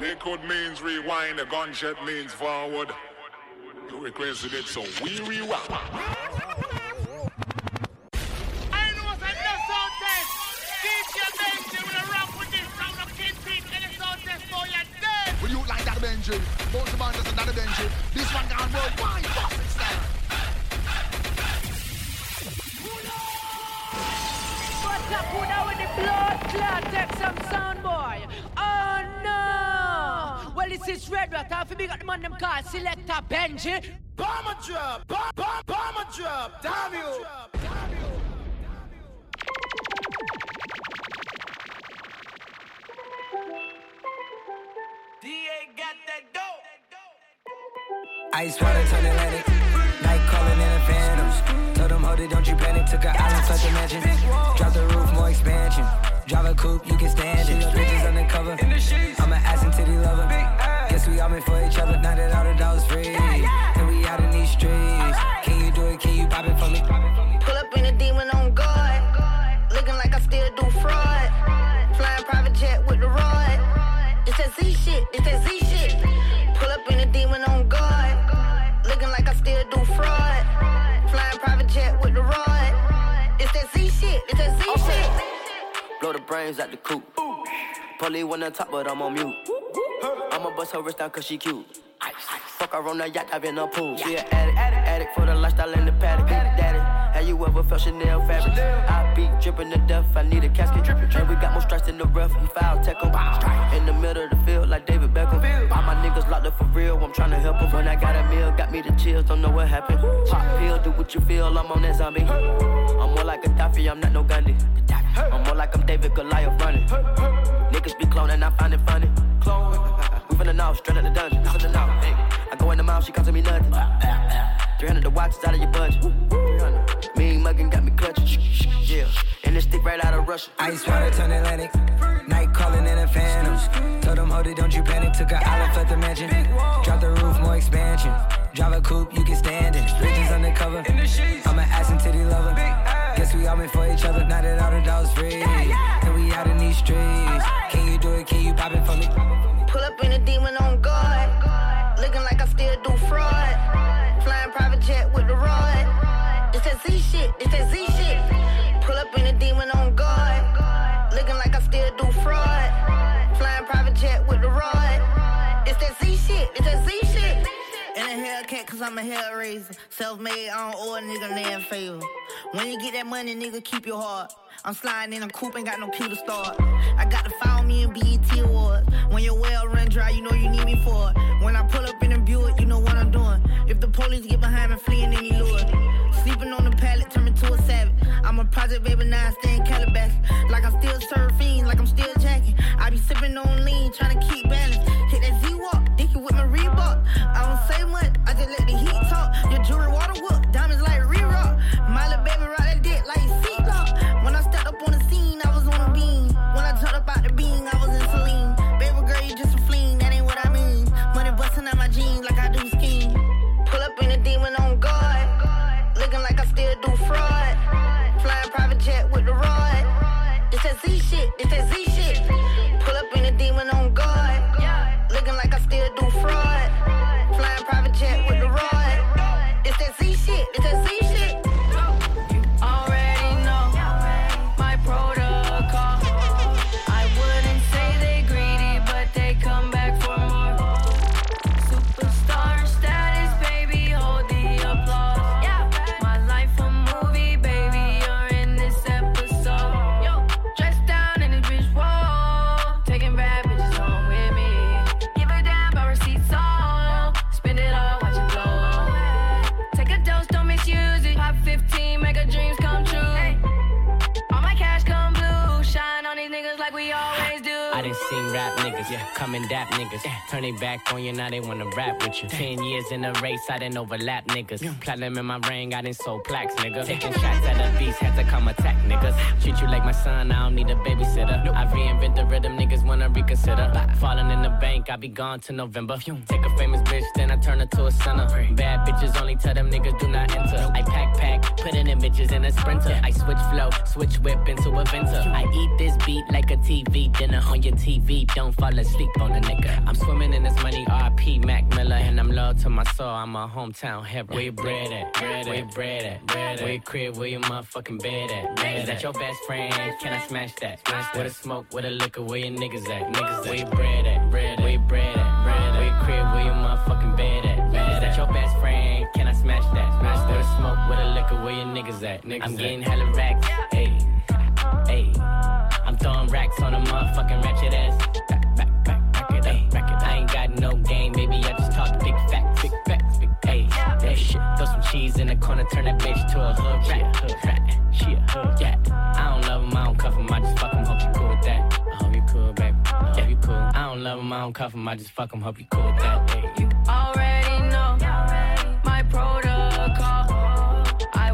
Liquid means rewind, a gunshot means forward. You requested it, so we rewind. Benji. Both the band is another Benji. This one gone worldwide. Bossing style. What's up, who now with the blood clot? Take some sound, boy. Oh no! Well, this is Red Rat. If you big up the man, them call Selector Benji. Bomber drop, bomb, bomb, bomber drop. Damn you. Damn you. Ice water turn Atlantic. Night calling in a phantom. Told them, hold it, don't you panic. Took an island, such a mansion. Drop the roof, more expansion. Drive a coupe, you can stand it. Bridges undercover. I'm an ass and titty lover. Guess we all meant for each other. Now that all the dogs free. And we out in these streets. Can you do it? Can you pop it for me? Pull up in a demon on guard. Looking like I still do fraud. Flying private jet with the rod. It's that Z shit. It's that Z shit. Pull up in a demon on guard. Looking like I still do fraud. Flying private jet with the rod. It's that Z shit. It's that Z shit. Blow the brains out the coop. Polly one on top, but I'm on mute. I'ma bust her wrist down cause she cute. Fuck her on the yacht, I've been a pool. She an addict, addict, addict for the lifestyle in the paddock. Big daddy, have you ever felt Chanel fabric? I be dripping to death, I need a casket. And we got more strikes in the rough, we foul tech 'em. In the middle of the field, like David Beckham. All my niggas locked up for real, I'm tryna help 'em. When I got a meal, got me the chills, don't know what happened. Pop pill, do what you feel, I'm on that zombie. I'm more like Gaddafi, I'm not no Gandhi. I'm more like I'm David Goliath running. Niggas be cloning, I find it funny. We finna know, straight out the dungeon. Listen to now. Hey, I go in the mouth, she costing me nothing. 300 the watch is out of your budget. 300. Mean muggin' got me clutching. Yeah, and this stick right out of Russia. Ice water turn Atlantic. Night calling in a phantom. Told them, hold it, don't you panic. Took an island, left the mansion. Drop the roof, more expansion. Drive a coupe, you can stand it. Bridges undercover. I'm an ass It's that Z shit. Pull up in a demon on guard. Looking like I still do fraud. Flying private jet with the rod. It's that Z shit. It's that Z shit. In a Hellcat, cause I'm a hell raiser. Self made, I don't owe a nigga land favor. When you get that money, nigga, keep your heart. I'm sliding in a coupe, ain't got no key to start. I got to follow me in BET Awards. When your well run dry, you know you need me for it. When I pull up in a Buick, you know what I'm doing. If the police get behind me, fleeing any lure. Sleeping on the pallet, turn me to a savage. I'm a project baby, now I stay in. Like I'm still surfing, like I'm still jacking. I be sipping on lean, trying to keep balance. And dap niggas. Turn they back on you, now they wanna rap with you. Ten years in a race, I didn't overlap niggas. Platinum in my ring, I done sold plaques, nigga. Taking shots at the beast, had to come attack niggas. Treat you like my son, I don't need a babysitter. I reinvent the rhythm, niggas wanna reconsider. Falling in the bank, I be gone to November. Take a famous bitch, then I turn her to a sinner. Bad bitches only tell them niggas do not enter. I pack pack, putting in bitches in a sprinter. I switch flow, switch whip into a venter. I eat this beat beat like a TV dinner on your TV. Don't fall asleep on a nigga. I'm swimming in this money, RP Mac Miller, and I'm loyal to my soul. I'm a hometown hero. Where you bread at? Bread Where you bread at? Bread Where you crib? Where your motherfucking bed at? Bed Is that your best friend? Can I smash that? Smash that. With a smoke, with a liquor, where your niggas at? Niggas at? Where you bread at? Bread Where you bread at? Bread Where you crib? Where your motherfucking bed at? Bed Is that your best friend? Can I smash that? Smash that. With a smoke, with a liquor, where your niggas at? Niggas I'm getting hella racks. Hey, hey. I'm throwing racks on a motherfucking ratchet ass. Cheese in the corner, turn that bitch to a hood rat, hood rat. She a hood rat. I don't love him, I don't cuff him, I just fuck him. Hope you cool with that. I hope you cool, baby. I hope you cool. I don't love him, I don't cuff him, I just fuck him. Hope you cool with that. Hey, you already know my protocol. I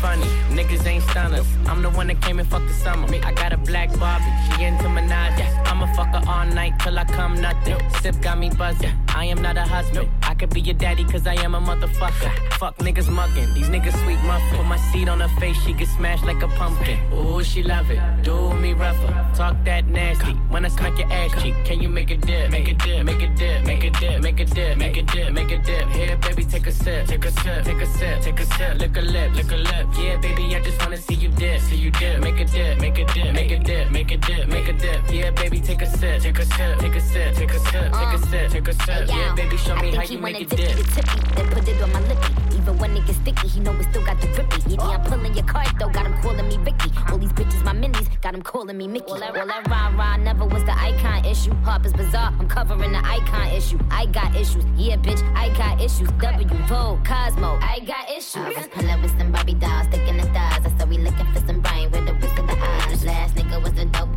funny. Niggas ain't stunners. I'm the one that came and fucked the summer. I got a black Barbie, she into Minaj. I'ma fuck her all night till I come nothing. Sip got me buzzing. I am not a husband. I could be your daddy, cause I am a motherfucker. Fuck niggas mugging, these niggas sweet muffin. Put my seed on her face, she get smashed like a pumpkin. Ooh, she love it. Do me rougher. Talk that nasty. When I smack your ass cheek, can you make a dip? Make a dip, make a dip, make a dip, make a dip, make a dip, make a dip. Here, baby, take a sip, take a sip, take a sip, take a sip. Lick a lip, lick a lip. Yeah, baby, I just wanna see you dip, see you dip. Make a dip, make a dip, make a dip, make a dip, make a dip. Yeah, baby, take a sip, take a sip, take a sip, take a sip, take a sip, take a sip. Yeah, baby, show me how you make it dip tippy, then put it on my lippy. Even when it gets sticky, he know it still got the grippy. Yeah, I'm pulling your card though, got him calling me Vicky. All these bitches my minis, got him calling me Mickey. All that, all that rah rah never was the icon issue. Harper's Bazaar, I'm covering the icon issue. I got issues, yeah, bitch, I got issues. W Vogue, Cosmo, I got issues. I was pulling with some Barbie dolls, sticking the stars. I said we looking for some brain with the whisk of the eyes. Last nigga was a dope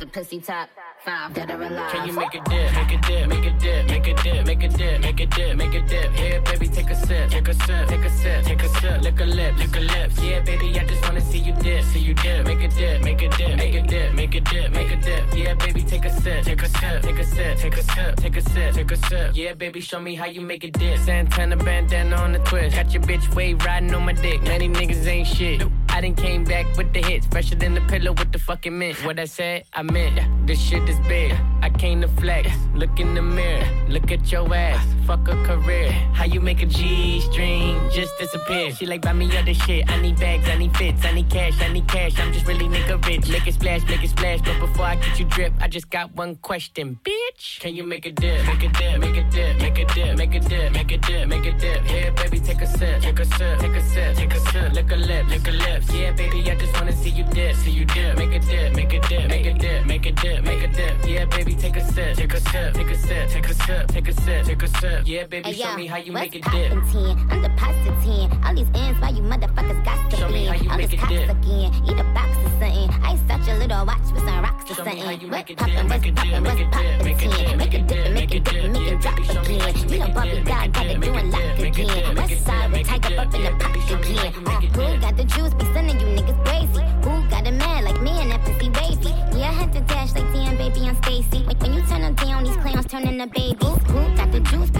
the pussy top five, alive. Can you make a dip, make a dip, make a dip, make a dip, make a dip, make a dip, make a dip? Here, baby, take a sip, take a sip, take a sip, take a sip, lick a lip, lick a lips. Yeah, baby, I just wanna see you dip, see you dip, make a dip, make a dip, make a dip, make a dip, make a dip. Yeah, baby, take a sip, take a sip, take a sip, take a sip, take a sip, take a sip. Yeah, baby, show me how you make a dip. Santana bandana on the twist, got your bitch wave riding on my dick. Many niggas ain't shit. I done came back with the hits, fresher than the pillow with the fucking mint. What I said, I meant. This shit is big. I came to flex. Look in the mirror, look at your ass. Fuck a career. How you make a G string just disappear? She like buy me other shit. I need bags, I need fits, I need cash, I need cash. I'm just really nigga rich. Make it splash, make it splash. But before I get you drip, I just got one question, bitch. Can you make a dip? Make a dip, make a dip, make a dip, make a dip, make a dip, make a dip. Here, baby, take a sip, take a sip, take a sip, take a sip. Lick a lip, lick a lips. Yeah, baby, I just wanna see you dip, see you dip. Make a dip, make a dip, make a dip, make a dip, make a dip. Yeah, baby, take a sip, take a sip, take a sip, take a sip, take a sip, take a sip. Yeah, baby, show me how you make it dip. What's poppin' 10? I'm deposit 10. All these ends, why you motherfuckers got to Show me be? how you All make cops dip. again. Eat a box or something. I such a little watch with some rocks or Show me something. how you make it poppin', dip, make it dip, make it dip, make 10? dip, Make it dip, make it dip, dip, make it drop baby, show me how again. you Me make a it Barbie dip, doll, make it got dip, it doing lock dip, again. dip, West side dip, with tiger up in the yeah, pot baby, show me how again. Uh, Who got the juice? Be sending you niggas crazy. Who got a man like me and that pussy wavy? To dash like damn baby on Stacy. When when you turn them down, these clowns turn into babies. Who got the juice?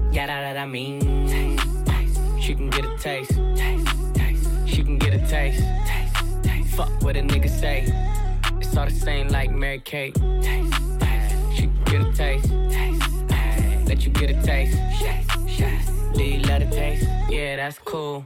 yeah, that, that mean. She can get a taste. She can get a taste. Fuck what a nigga say. It's all the same like Mary Kate. She can get a taste. Let you get a taste. Do you love the taste? Yeah, that's cool.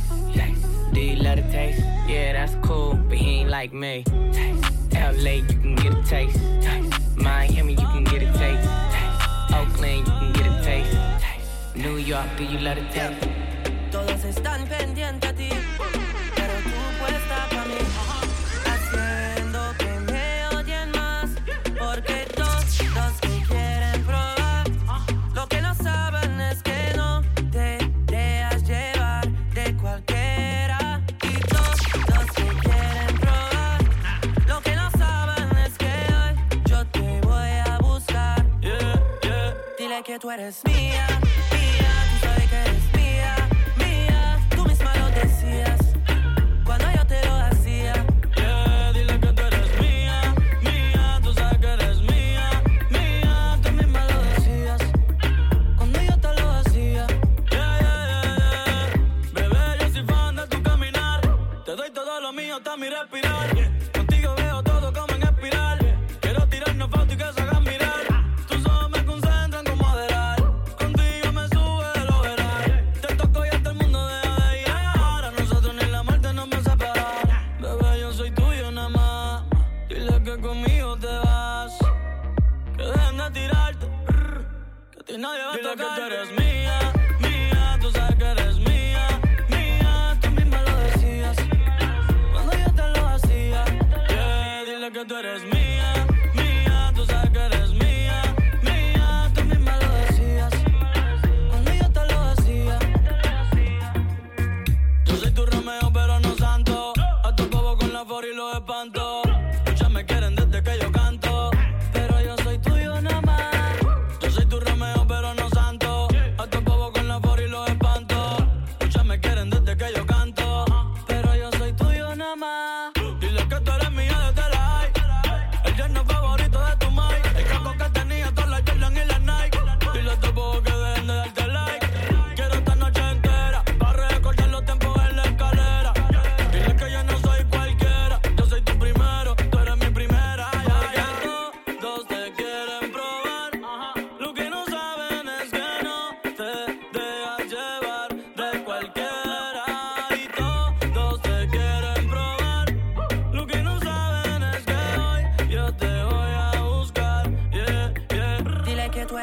Do you love the taste? Yeah, that's cool, but he ain't like me. Taste. LA, you can get a taste. taste. Miami, you can get a taste. taste. Oakland, you can get a taste. taste. New York, do you love the taste? Todos están pendientes tú eres mía,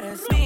Dile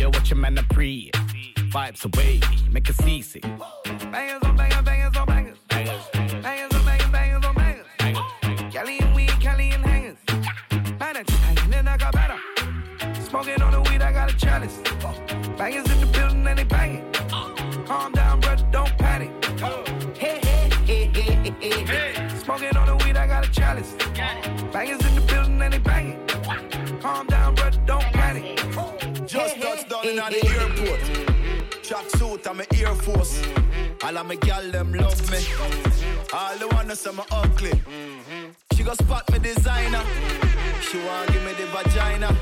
See her watching man a pre. Vibes away, make her seasick. Bangers on bangers, bangers on bangers. Bangers, Bangers on bangers, bangers on bangers. and weed, and hangers. Better. Smoking on the weed, I got a chalice. Bangers in Suit, I'm a Air Force. All of my gal them love me. All the wanna say me ugly. She go spot me designer. She want give me the vagina.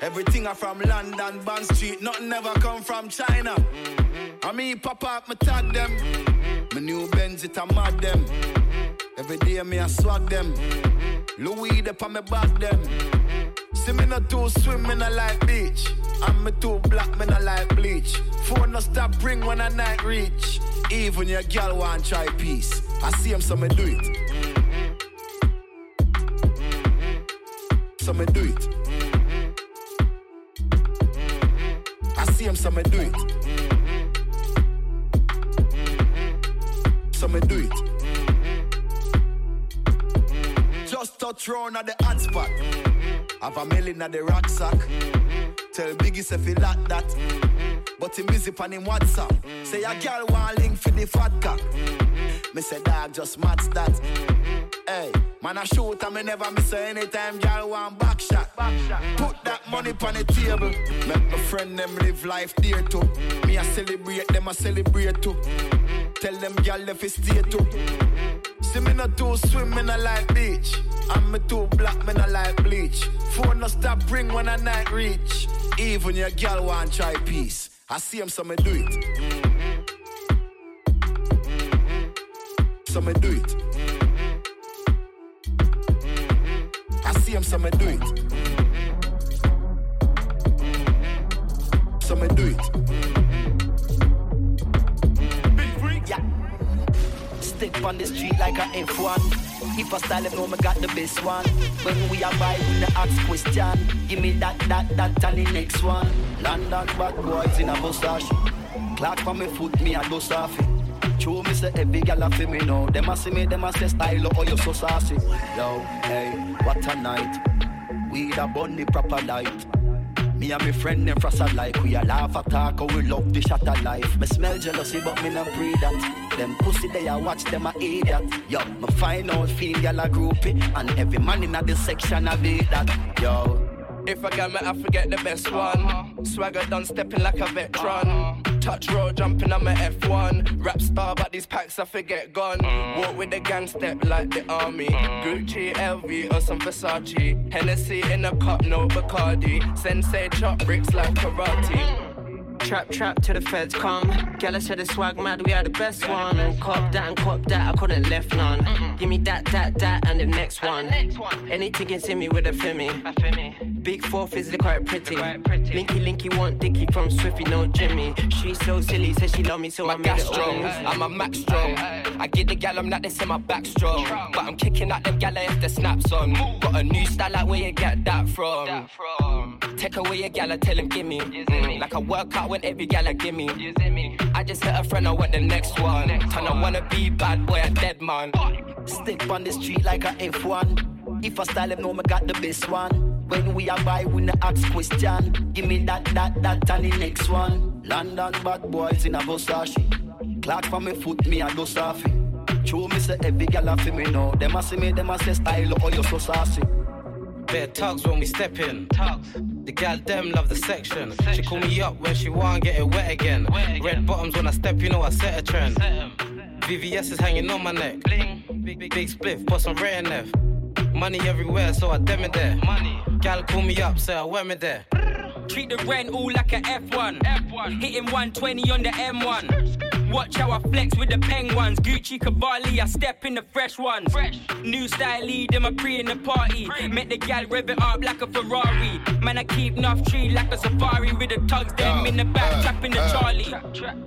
Everything I from London, Bond Street, nothing ever come from China. I mean, pop up, me tag them. My new Benz, it a mad them. Every day me I swag them. Louis, they on me back them. See me not too swim, me not like beach. I'm me too black, me not like bleach. Phone no stop ring when I night reach. Even your girl want try peace. I see him, so me do it. So me do it. I see him, so me do it. So me do it. Just touch round at the hot spot. Have a million at the rucksack. Tell Biggie say fi like that. But him busy on him WhatsApp. Say a girl want link for the fat cock. Me say dog just match that. Hey, man I shoot and me never miss anytime girl want back shot. Put that money on the table. Make my friend them live life dear too. Me a celebrate, them a celebrate too. Tell them girl if it stay too. See me not do swim, me not like beach. I'm me too black, me not like bleach. Phone no stop ring when I night reach. Even your girl want try peace. I see him, so me do it. So me do it. I see him, so me do it. So me do it. Step on the street like a F1. If I style it, know me got the best one. When we are by, we the ask question. Give me that, that, that, and the next one. London bad boys in a mustache. Clock for me foot, me a dust off it. True, me say every gal a fi me know. Them a see me, them a say style, oh you so saucy. Yo, hey, what a night. We da bunny proper light. Me and my friend them frost like we a laugh attack how we love the shot of life. Me smell jealousy but me not breathe that. Them pussy they a watch them a that Yo, me find out feel gyal a groupie and every man in the section a beat that. Yo. If I got me, I forget the best one. Swagger done stepping like a veteran. Touch road jumping on my F1. Rap star, but these packs I forget gone. Walk with the gang step like the army. Gucci, LV, or some Versace. Hennessy in a cup, no Bacardi. Sensei chop bricks like karate. Trap, trap to the feds come. Gala said the swag mad, we are the best one. And Cop that and cop that, I couldn't left none. Give me that, that, that, and the next one. one. Anything can see me with a Femi. Big four physically quite pretty. Linky, linky, want Dicky from Swifty, no Jimmy. She's so silly, says she love me, so My I made gas it strong, all. I'm a max strong. I get the gal, I'm not this in my back strong. But I'm kicking at them gal if the snaps on. Got a new style, like where you get that from. Take away your gal, I tell him give me. Mm, Like I work out when every gal I give me. I just hit a friend, I want the next one. Turn I wanna be bad boy, a dead man. Stick on the street like a F1. If I style him, know me got the best one. When we are buy, we no ask question. Give me that, that, that, and the next one. London bad boys in a Versace. Clock for me foot, me a do safi. Show me say every gal a fi me know. Them a see me, them a say style, oh you so saucy. Bare tugs when we step in. The gal them love the section. She call me up when she want get it wet again. Red bottoms when I step, you know I set a trend. VVS is hanging on my neck. Big, big, big spliff, put some red in there. Money everywhere, so I dem it there. Gal call me up, say I wet me there. Treat the rent all like a F1. F1. Hitting 120 on the M1. Watch how I flex with the penguins. Gucci Cavalli, I step in the fresh ones. Fresh. New style lead, them a pre in the party. Make the gal rev it up like a Ferrari. Man, I keep enough tree like a safari with the tugs. Them in the back, trapping the Charlie.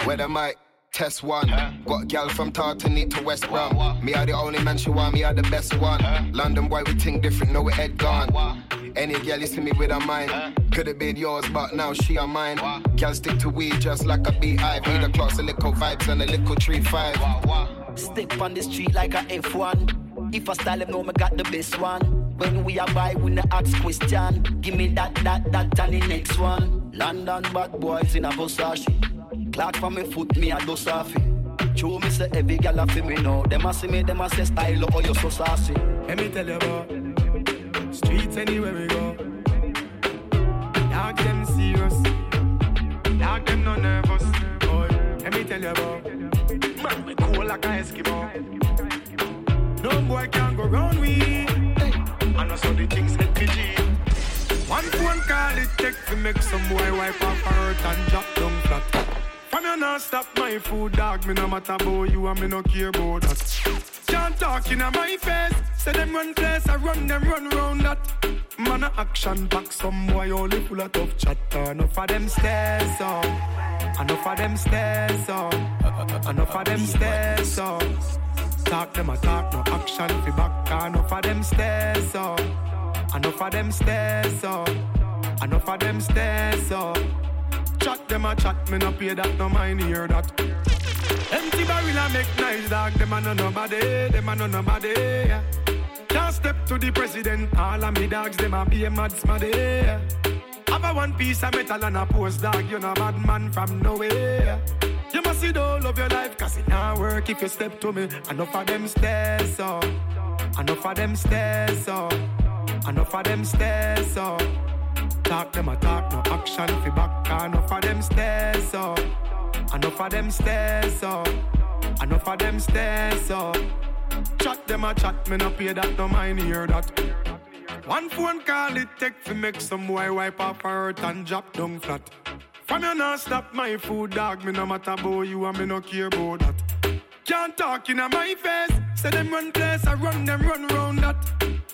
Where the mic? Test one. Got gal from Tartany to West Brom. Me are the only man she want, me are the best one. London boy, we think different, know we head gone. Any gal you see me with a mind. Could have been yours, but now she are mine. Gal stick to weed just like a beehive. Need a clocks, a little vibes, and a little tree five. Stick on the street like a F1. If I style him, know me got the best one. When we are buy, we no ask question. Give me that, that, that, and the next one. London bad boys in a Versace. Clock for me foot, me a do safi. Show me say every gal a fi me know. Them a see me, them a say style, oh you so saucy. Let me tell you about streets anywhere we go. Dog them serious, dog them no nervous. Boy, let me tell you about man we cool like a Eskimo. No boy can go round we. I know so the things get PG. One phone call it take to make some boy wipe off her and drop down you not stop my food, dog. Me no matter about you and me no care about that. Can't talk in my face. Say them run place, I run them run round that. Man a action back, some boy only full of tough chatter. Enough of them stairs up, enough of them stairs up, uh, uh, uh, enough of them stairs up. Talk them a talk, no action fi back. Enough of them stairs up, enough of them stairs up, enough of them stairs up. Chat them a chat, me no pay that, no mind hear that. Empty barrel a make nice dog, them a no nobody, them a no nobody. Can't step to the president, all of me dogs, them a be a mad smaddy. Have a one piece of metal and a post dog, you no bad man from nowhere. You must see the whole of your life, cause it not work if you step to me. Enough of them stairs up, enough of them stairs up, enough of them stairs up. Talk them a talk, no action fi back. Enough of them stairs up. Enough of them stairs up. Enough of them stairs up. Chat them a chat, me no pay that, no mind hear that. One phone call it take fi make some boy wipe off hurt and drop down flat. From you not stop my food, dog. Me no matter about you and me no care about that. Can't talk in my face. Say them run place, I run them run round that.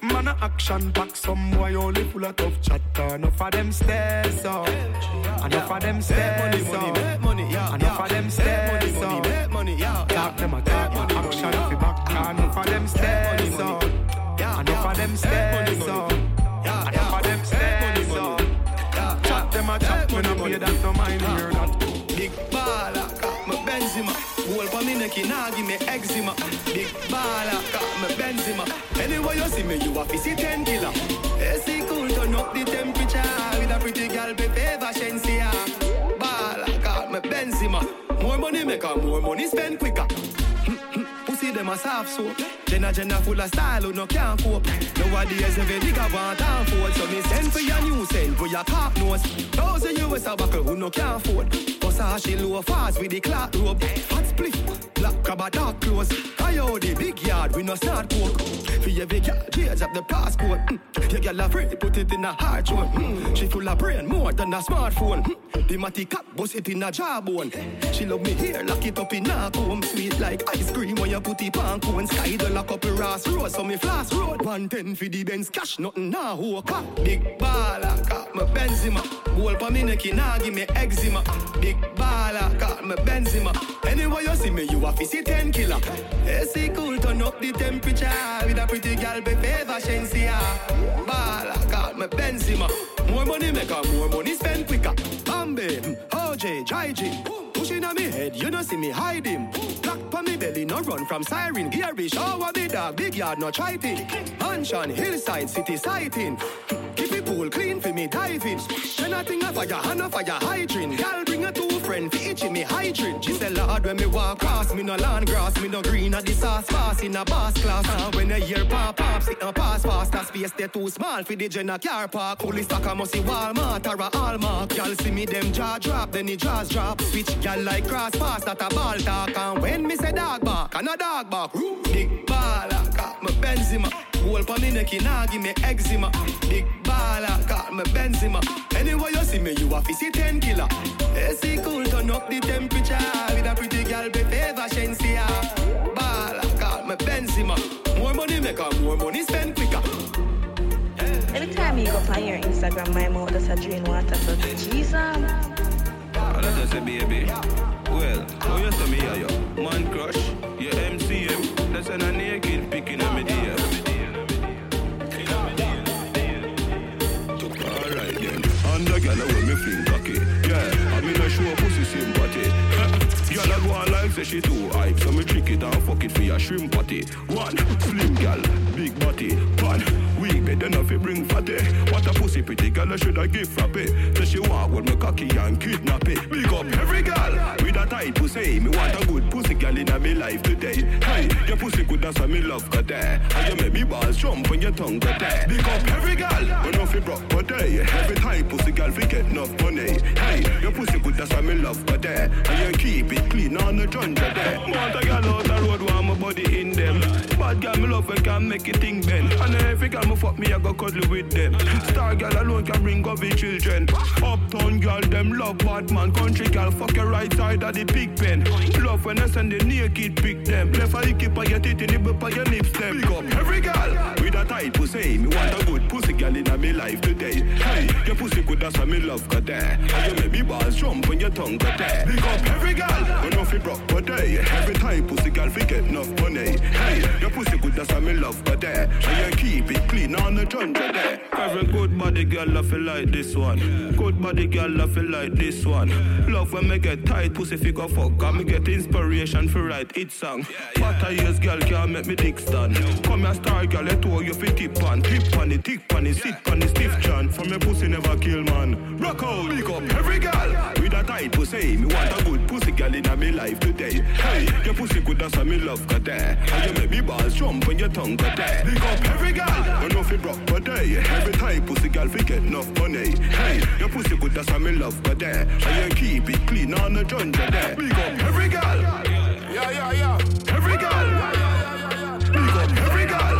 Man a action back, some boy only full of tough chatter. Enough of them stairs up, enough of them stairs up, enough of them stairs up. Talk them a talk, action fi back. Enough of them stairs cocky, now give me eczema. Big baller, got me Benzema. Anyway, you see me, you a see 10 killer. AC cool, turn up the temperature. With a pretty girl, be favor, Shenseea. Baller, got me Benzema. More money make, maker, more money spend quicker. Pussy them a soft so, Then a gender full of style who no can't cope. Nowadays every nigga want and fold. So me send for your new send for your cock nose. Those of you is a buckle who no can't afford. Versace low fast with the clock rope. Hot split, black crab dark clothes. Coyote big yard we no start coke. For every girl change up the passport. Mm. Your girl a free put it in a hard show. Mm. She full of brain more than a smartphone. Mm. The matty cat bust it in a jawbone. She love me here lock it up in a comb. Sweet like ice cream when you put it on cone. Sky the lock up a Ross Road so me flash road. 110 for the Benz cash nothing now car. Big baller got me Benzema. Goal pa me neck nah give me eczema. Big baller got me Benzema. Anyway you see me you a fizzy 10 killer. AC cool turn up the temperature with a pretty girl be favor Shenseea. Baller got me Benzema. More money make her more money spend quicker. Bambi, mm, OJ, Jai G. Pushing on me head, you don't see me hide him. Black pa me belly, no run from siren. Gary shower me dog, big yard, no try. Mansion, hillside, city sighting. Keep it pool clean for me diving. Then I think of fire, hand of fire hydrant. Girl bring a two friend for each me hydrant. She say Lord when me walk past me no land grass, me no green at the sauce pass in a boss class. And when I hear pop pop, sit and pass fast. That space they too small for the Jenna car park. Fully stock I must see Walmart or a. Y'all see me them jaw drop, then the jaws drop. Switch y'all like cross pass that a ball talk. And when me say dog bark, and a dog bark. Big baller, got me Benzema. Goal pa me neck, nah give me eczema. Big baller, got me Benzema. Anyway you see me, you a fizzy 10 killer. AC cool, turn up the temperature. With a pretty girl, be favor Shenseea. Baller, got me Benzema. More money make her more money spend quicker. Every time you go on your Instagram, my mouth does a drain water. So, Jesus. I just say, baby. Well, oh, you say me, yeah, yo. Man crush, your MCM. That's an a naked picking on me. Alright then. And the girl when me fling cocky. Yeah, I mean I show pussy sympathy. Girl I go on like say she too hype, so me trick it and fuck it for your shrimp patty. One slim girl, big body. One weak bed enough to bring fatty. What a pussy pretty girl I should I give frappe. Say she want with me cocky and kidnap it. Big up every girl with a tight pussy. Me want a good pussy girl in a me life today. Hey, your pussy good why me love got there. And you make me balls jump when your tongue got there. Big up every girl, you know fi broke but day. Every time pussy girl fi get enough money. Hey, your pussy good why me love got there. And you keep it clean on the jungle there. Want a girl out the road want my body in them. Bad girl me love when can make it thing bend. And every girl me fuck me I go cuddle with them. Star girl alone can bring up the children. Uptown girl them love bad man. Country girl fuck your right side of the pig pen. Love when I send the naked pick them. Left eye keep on your teeth, nibble on your lips them. Big up every girl with a tight pussy. Me want a good pussy girl in my life today. Hey, your pussy good that's why me love got there. And you make me balls jump when your tongue got there. Big up every girl, know fi broke but day. Every time pussy girl fi get enough money. Hey, your pussy good that's why me love got there. And you keep it clean on the jungle there. Every good body girl I feel like this one. Good body girl I feel like this one. Love when me get tight pussy fi go fuck. And me get inspiration for write it song. What years girl can't make me dick stand. Come here star girl, let all you fi tip on. Tip on it, tick on it, sit on it, stiff chan. From your pussy never kill man. Rock out, big up every girl with a tight pussy. Me want a good pussy girl in my life today. Hey, your pussy good why me love got there. And you make me balls jump when your tongue got there. Big up every girl, you know fi broke but day. Every time pussy girl fi get enough money. Hey, your pussy good that's why me love there. And you keep it clean on the jungle there. Big up every girl. Yeah, yeah, yeah. Every girl. Big up every girl.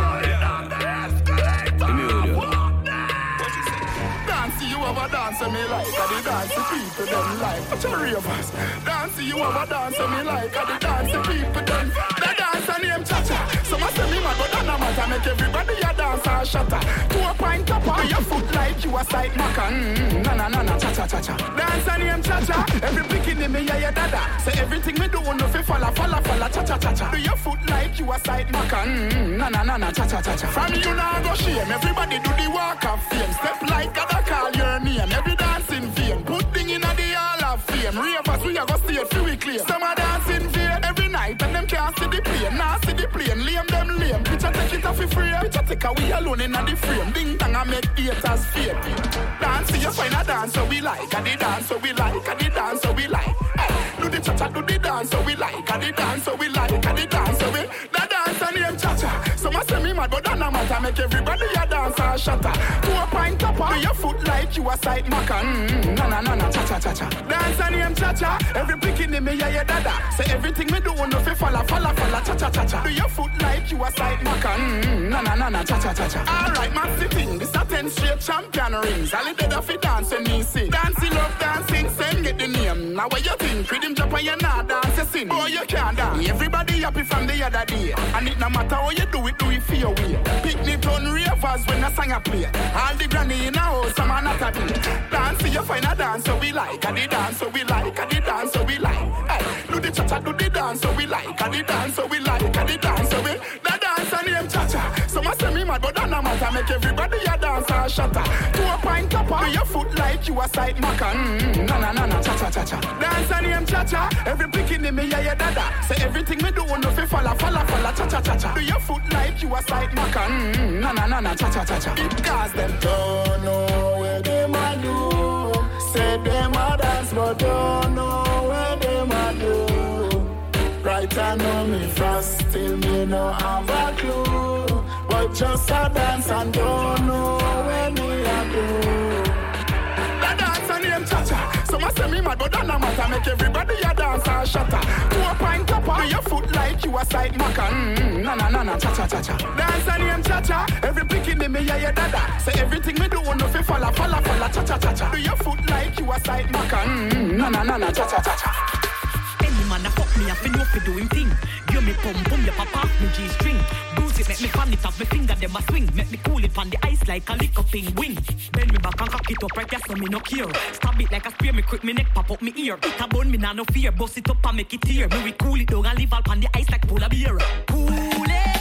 Dance you ever dance me like I the dance the people them like three of us. Dance you ever dance me like I the dance the people them. The dancer name Cha Cha. Some a say me mad but that no matter make everybody a dance and shatter. To a pint top on your foot like you a side maca. Mm, na na na na cha cha cha cha. Dancer name Cha Cha. Every bikini me yeah yeah dada. Say everything me do no fi falla falla falla cha cha cha cha. Do your foot like you a side maca. Mm, na na na na cha cha cha cha. From you now go shame. Everybody do the walk of fame. Step like I call your name. Every dancing vein. Put thing in a the hall of fame. Ravers we a go stay fi we clear. Some a dancing vein every night and them can't see the plane. Nah see the plane. Lame them lame. Picture take it off fi free. Picture take a we alone in the frame. Ding dong a make haters fade. Dance you find a dance so we like. And the dance so we like. And the dance so we like. Hey, do the the cha cha, do the dance so we like, and the dance so we like, and the dance so we. The dance and name cha cha. Some a say me mad, but that no matter. Make everybody a dance and shatter. To a pint topper, do your foot like you a sight maca. Mm, na na na na cha cha cha cha. Dance and name cha cha. Every picking in me yeah yeah dada. Say everything me do no fi falla falla falla cha cha cha cha. Do your foot like you a sight maca. Mm, na na na na cha cha cha cha. Alright, man, sitting. This a ten straight champion rings. All it did a fi dance and me sing. Dancing up, dancing, sing get the name. Now what you think? Rhythm drop and you not dance, you sing. Oh, you can't dance. Everybody happy from the other day. And it no matter how you do it, do it for your way. Picnic on ravers when a song a play. All the granny in a house, some are not a day. Dance, you find a dance so we like. And the dance so we like. And the dance so we like. Hey, do the cha-cha, do the dance so we like. And the dance so we like. And the dance so we. And name cha-cha. Some a say me mad, but that no matter. Make everybody a dance and shatter. To a pint topper. Do your foot like you a sight maca. Mm, na na na na cha cha cha cha. Dance and name cha cha. Every picking in me yeah yeah dada. Say everything me do no fi falla falla falla cha cha cha cha. Do your foot like you a sight maca. Mm, na na na na cha cha cha cha. Cause them don't know where them a do. Say them a dance but don't know where them a do. Right I know me fast, still me no have a clue. But just a dance and don't know where me a do. The dance and name cha-cha. Some a say me mad, but that no matter. Make everybody a dance and shatter. To a pint topper, do your foot like you a sight maca. Mm, na na na na cha cha cha cha. Dance and name cha-cha. Every picking in me yeah yeah dada. Say everything me do no fi falla falla falla cha cha cha cha. Do your foot like you a sight maca. Mm, na na na na cha cha cha cha. Me, know fi do him thing. Give me pum pum, ya pop off me G string. Bruise it, make me fan it off me finger, them a swing. Make me cool it on the ice like a lick up wing. Bend me back and cock it up right there, so me no care. Stab it like a spear, me quick me neck pop up me ear. It a bone, me nah no fear. Bust it up and make it tear. Me we cool it down and leave all on the ice like polar beer. Cool it,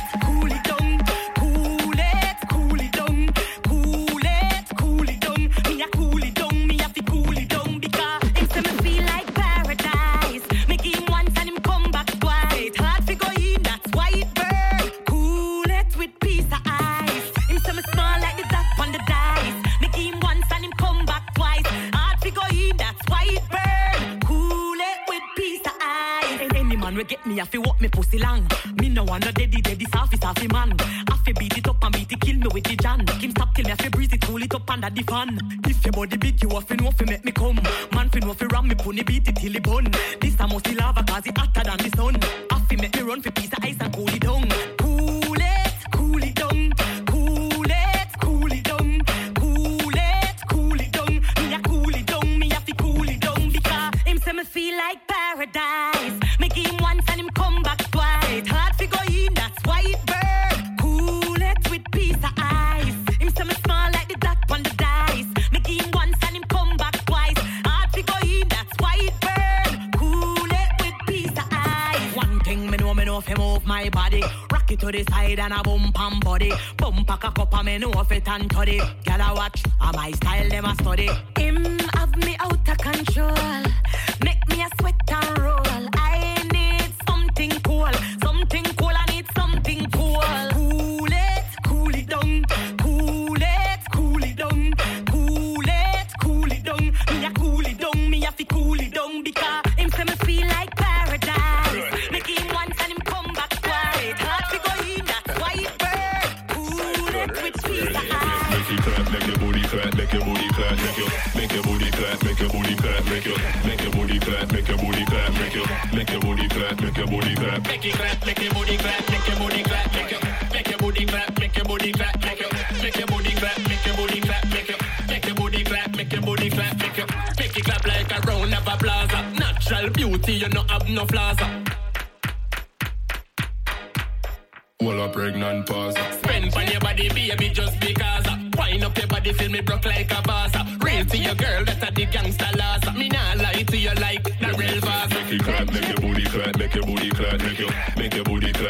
under the fan. If your body big, you to know fi make me come. Man fi know fi ram me, pony beat it till it bun. This a must lava cause it hotter than the sun. I fi make me run fi piece of ice me know fit and toddy. Gyal a watch, a my style them a study.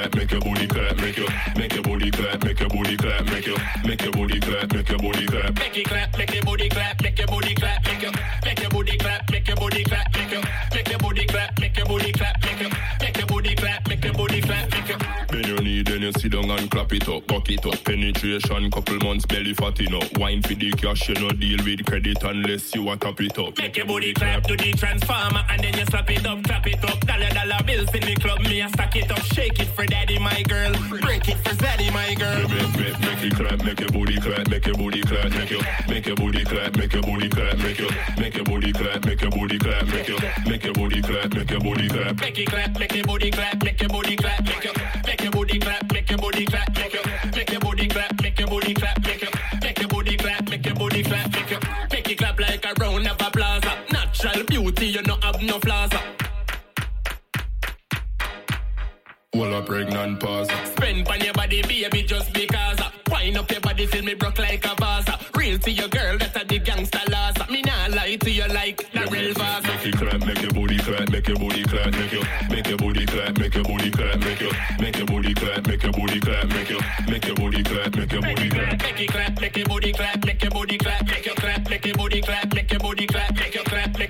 Clap, make your booty clap, make your make your booty clap, make your booty clap, make your make your booty clap, make your booty clap. Make it clap, make your booty clap, make your booty clap, make your make your booty clap, make your booty clap, make your make your booty clap, make your booty clap, make your make your booty clap, make your booty clap, make your Bend your knee, then you sit down and clap it up, buck it up. Penetration, couple months belly fatting up. Wine for the cash, you no deal with credit unless you a top it up. Make your booty clap to the transformer and then you slap it up, clap it up. Dollar dollar bills in the club, me a stack it up, shake it for daddy, my girl. Break it for zaddy, my girl. Make, make, make it clap, make your booty clap, make your booty clap, make your, make your booty clap, make your booty clap, make your, make your booty clap, make your booty clap, make your, make your booty clap, make your booty clap. Make it clap, make your booty clap, make your booty clap, make your, make your booty clap, make your booty clap, make your, make your booty clap, make your booty clap, make your, make your booty clap, make your booty clap, make your, make it clap like a round of a plaza. Natural beauty, you no have no flaws. Well, a pregnant pause. Spend on your body, baby, just because. Wind up your body, feel me broke like a vase. Real to your girl, that's a the gangster laws. Me not lie to you like the real vase. Make it clap, make your booty clap, make your booty clap, make your, make your booty clap, make your booty clap, make your, make your booty clap, make your booty clap, make your, make your booty clap, make your booty clap. Make it clap, make your booty clap, make your booty clap, make your clap, make your booty clap, make your booty clap, make your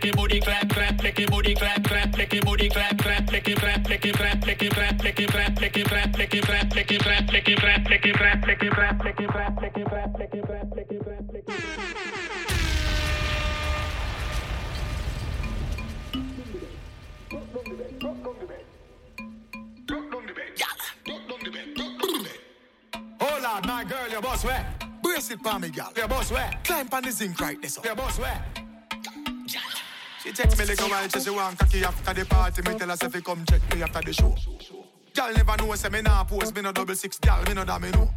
your booty clap, clap, make your booty clap, clap, make your booty clap, clap, make it clap, make it clap, make it clap, make it clap, make it clap, make it clap, make it clap, make it clap, make it clap, make it clap, make it clap, make it clap, make it clap, make it clap, make it clap. Oh Lord, my girl, your boss where? Brace it for me, girl. Your boss where? Climb on the zinc right this up. Your boss where? She text me a while, she want cocky after the party. Me tell her say fi come check me after the show. Girl never know say me nah pose, me no double six, girl me no da me know.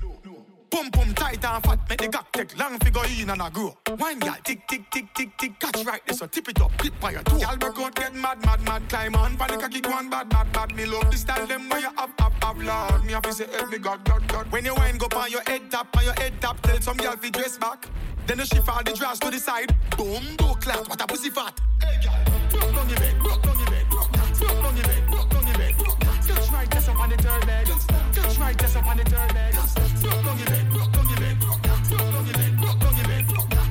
Pum pum tight and fat, make the cock take long figure in and a grow. Wine girl, tick tick tick tick tick, catch right this so tip it up, clip by your toe. Girl break out, get mad mad mad, climb on, panic cocky go on bad bad bad. Me love the style them where you up up up loud. Me have to say help me God God God. When you wine go on your head tap, on your head tap, tell some girl fi dress back. Then you shift all the drawers to the side. Boom, do clap, what a pussy fat. Hey girl, rock on your bed, rock on your bed, rock on your bed, rock on your bed. Touch right, dress up on the third leg. Touch right, dress up on the third leg. Rock on your bed, rock on your bed, rock on your bed, rock on your bed.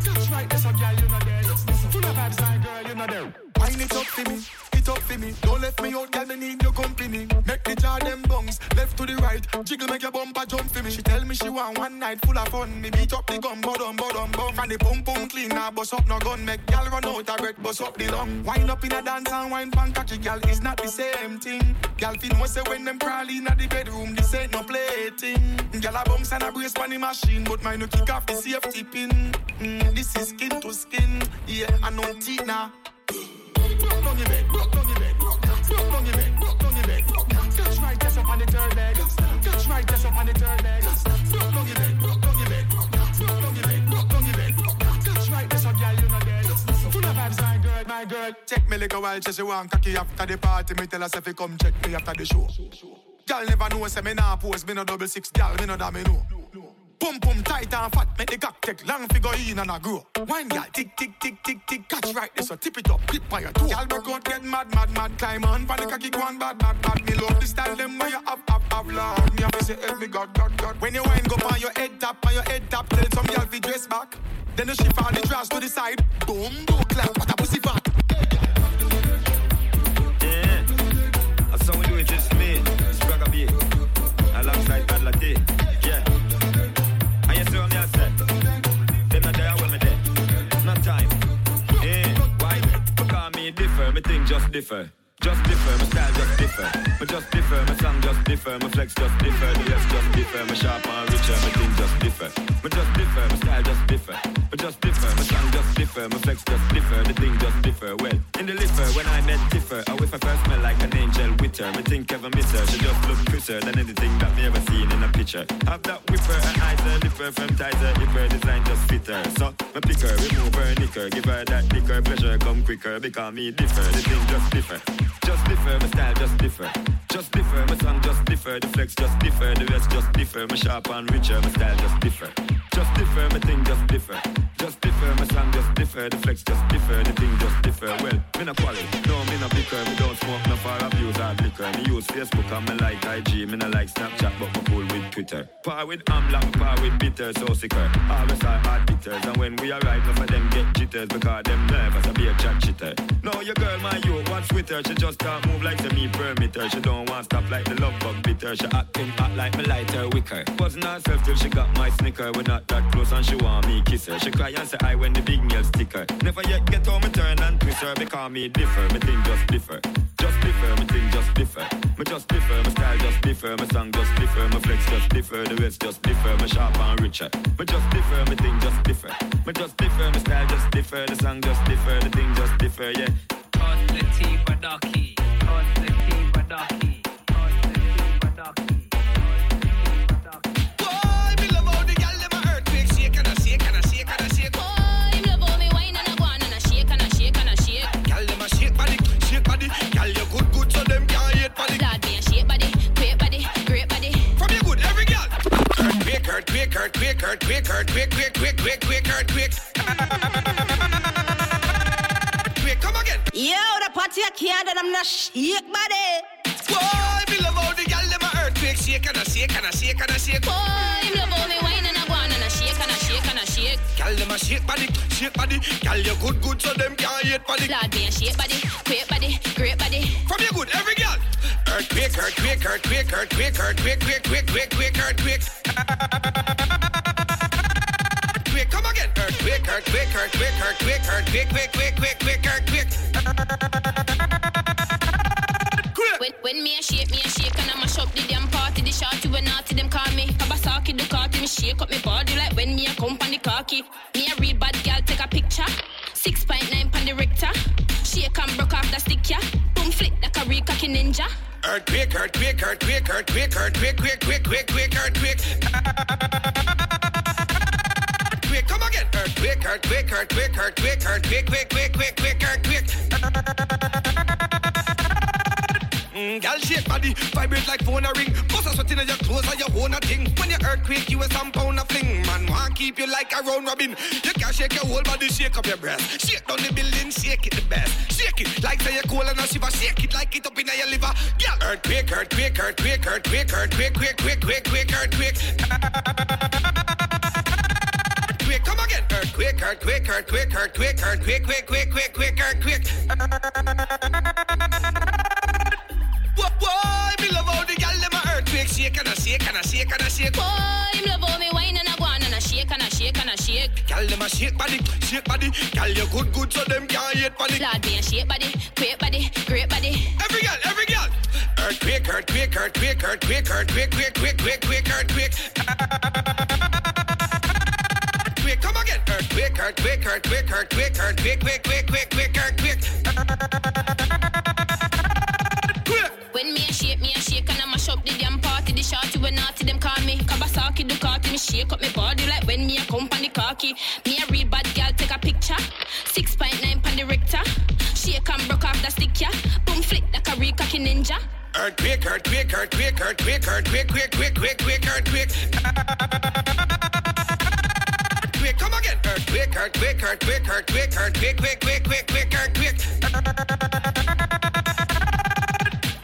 Touch right, dress up, girl, you know dead. Full of vibes, my girl, you know dead. Wine it up for me, it up for me. Don't left me out, girl, me need your company. Make the jar them bungs, left to the right. Jiggle make your bumper jump for me. She tell me she want one night full of fun. Me beat up the gun, bottom, bottom, bum. And the pum pum clean, now bust up no gun. Make girl run out of breath, bust up the lung. Wind up in a dance and wine pan cocky, girl, it's not the same thing. Girl feel know say when them crawl in the bedroom, this ain't no plaything. Girl a bounce and a brace on the machine, but mine no kick off the safety pin. Mm, this is skin to skin, yeah, I know. Rock you. Full of vibes, my girl, my girl. Check me like a while, she want cocky after the party. Me tell her say fi come check me after the show. Girl never know say me nah pose, me no double six, girl me no da me know. Pum pum tight and fat, make the cock take long figure in and a grow. Wine girl, tick tick tick tick tick, catch right this so tip it up, clip by your toe. Girl break out, get mad mad mad, climb on, panic cocky go on bad bad bad. Me love the style them where you up up up loud. Me have to say help me God God God. When you wine go on your head tap, on your head tap, tell some girl fi dress back. Then you shift all the drawers to the side. Boom, do clap, what a pussy fat. Yeah, that's how we do it, just me, Spragga B, alongside Bad Latte. Differ, me think just differ. Just differ, my style just differ. Me just differ, my song just differ. My flex just differ, the rest just differ. My sharp and richer, my thing just differ. Me just differ, my style just differ. Me just differ, my song just differ. My flex just differ, the thing just differ. Well, in the liver, when I met differ, I whiff I first smell like an angel with her. Me think ever miss her, she just look crisper than anything that me ever seen in a picture. Have that whipper and eyes her, lipper from tighter, if her design just fit her. So, me pick her, remove her, nick give her that dicker, pleasure come quicker, because me differ, the thing just differ. Just differ, my style just differ. Just differ, my song just differ. The flex just differ, the rest just differ. My sharp and richer, my style just differ. Just differ, my thing just differ. Just differ, my song just differ, the flex just differ, the thing just differ. Well, me no quarrel, no me no bicker, me don't smoke no far abuse hard liquor. Me use Facebook and me like IG, me no like Snapchat, but me cool with Twitter. Par with Amla, par with bitter, so sicker. Always are hard bitters, and when we arrive, none of them get jitters because them nervous, I be a chat chitter. No, your girl, my you, what's with her? She just can't move like permit her. She don't want stop like the love bug bitter. She acting act like me lighter wicker. Wasn't herself till she got my snicker. We're not that close and she want me kiss her. She cry say I when the big nails stick her. Never yet get home, me turn and twist her because me differ. Me think just differ. Just differ, me think just differ. Me just differ, my style just differ. My song just differ, my flex just differ. The rest just differ, my sharp and richer. Me just differ, me think just differ. Me just differ, my style just differ. The song just differ, the thing just differ, yeah. Constantine Badaki. Constantine Badaki. Constantine can't and I'm not shake body. Boy, me love how the gal dem a earthquake shake and a shake and a shake and a shake. Boy, him love how me wine and a go and a shake and a shake and a shake. Gal dem a shake body, shake body. Gal you good good so them can't hate body. Lord, me a shake body, great body, great body. From you good every gal. Earthquake, earthquake, earthquake, earthquake, earthquake, quake, quake, quake, quake, earthquake. Earthquake, come again. Earthquake, earthquake, earthquake, earthquake, earthquake, quake, quake, quake, earthquake, earthquake, earthquake, earthquake, quake, quake, quake, quake, earthquake. Earthquake, come again. Earthquake, earthquake, earthquake, earthquake, earthquake, quake, quake, quake, quake, earthquake. Mm, Girl shake body, vibrate like phone a ring. Bust a sweat in your clothes or your own a thing. When you earthquake, you a some pound want keep you like a round robin. You can shake your whole body, shake up your breast. Shake down the building, shake it the best. Shake it like say you're cold and a shiver. Shake it like it up in your liver. Girl, earthquake, earthquake, earthquake, earthquake, earthquake, quake, quake, quake, quake, earthquake. Earthquake, come again. Earthquake, earthquake, earthquake, earthquake, earthquake, quake, quake, quake, quake, earthquake. Gal dem a shake body, shake body. Gal you good good so them can't hate body. Lord, me a shake body, great body, great body. Every gal, every gal. Earthquake, earthquake, earthquake, earthquake, earthquake, quake, quake, quake, quake, earthquake. Earthquake, come again. Earthquake, earthquake, earthquake, earthquake, earthquake, quake, quake, quake, quake, earthquake. Cocky. Me a real bad girl, take a picture. Six point nine pan the Richter. Shake and broke off the stick ya. Boom flick like a real cocky ninja. Earthquake, earthquake, earthquake, earthquake, earthquake, quake, quake, quake, quake, earthquake. Earthquake, come again. Earthquake, earthquake, earthquake, earthquake, earthquake, quake, quake,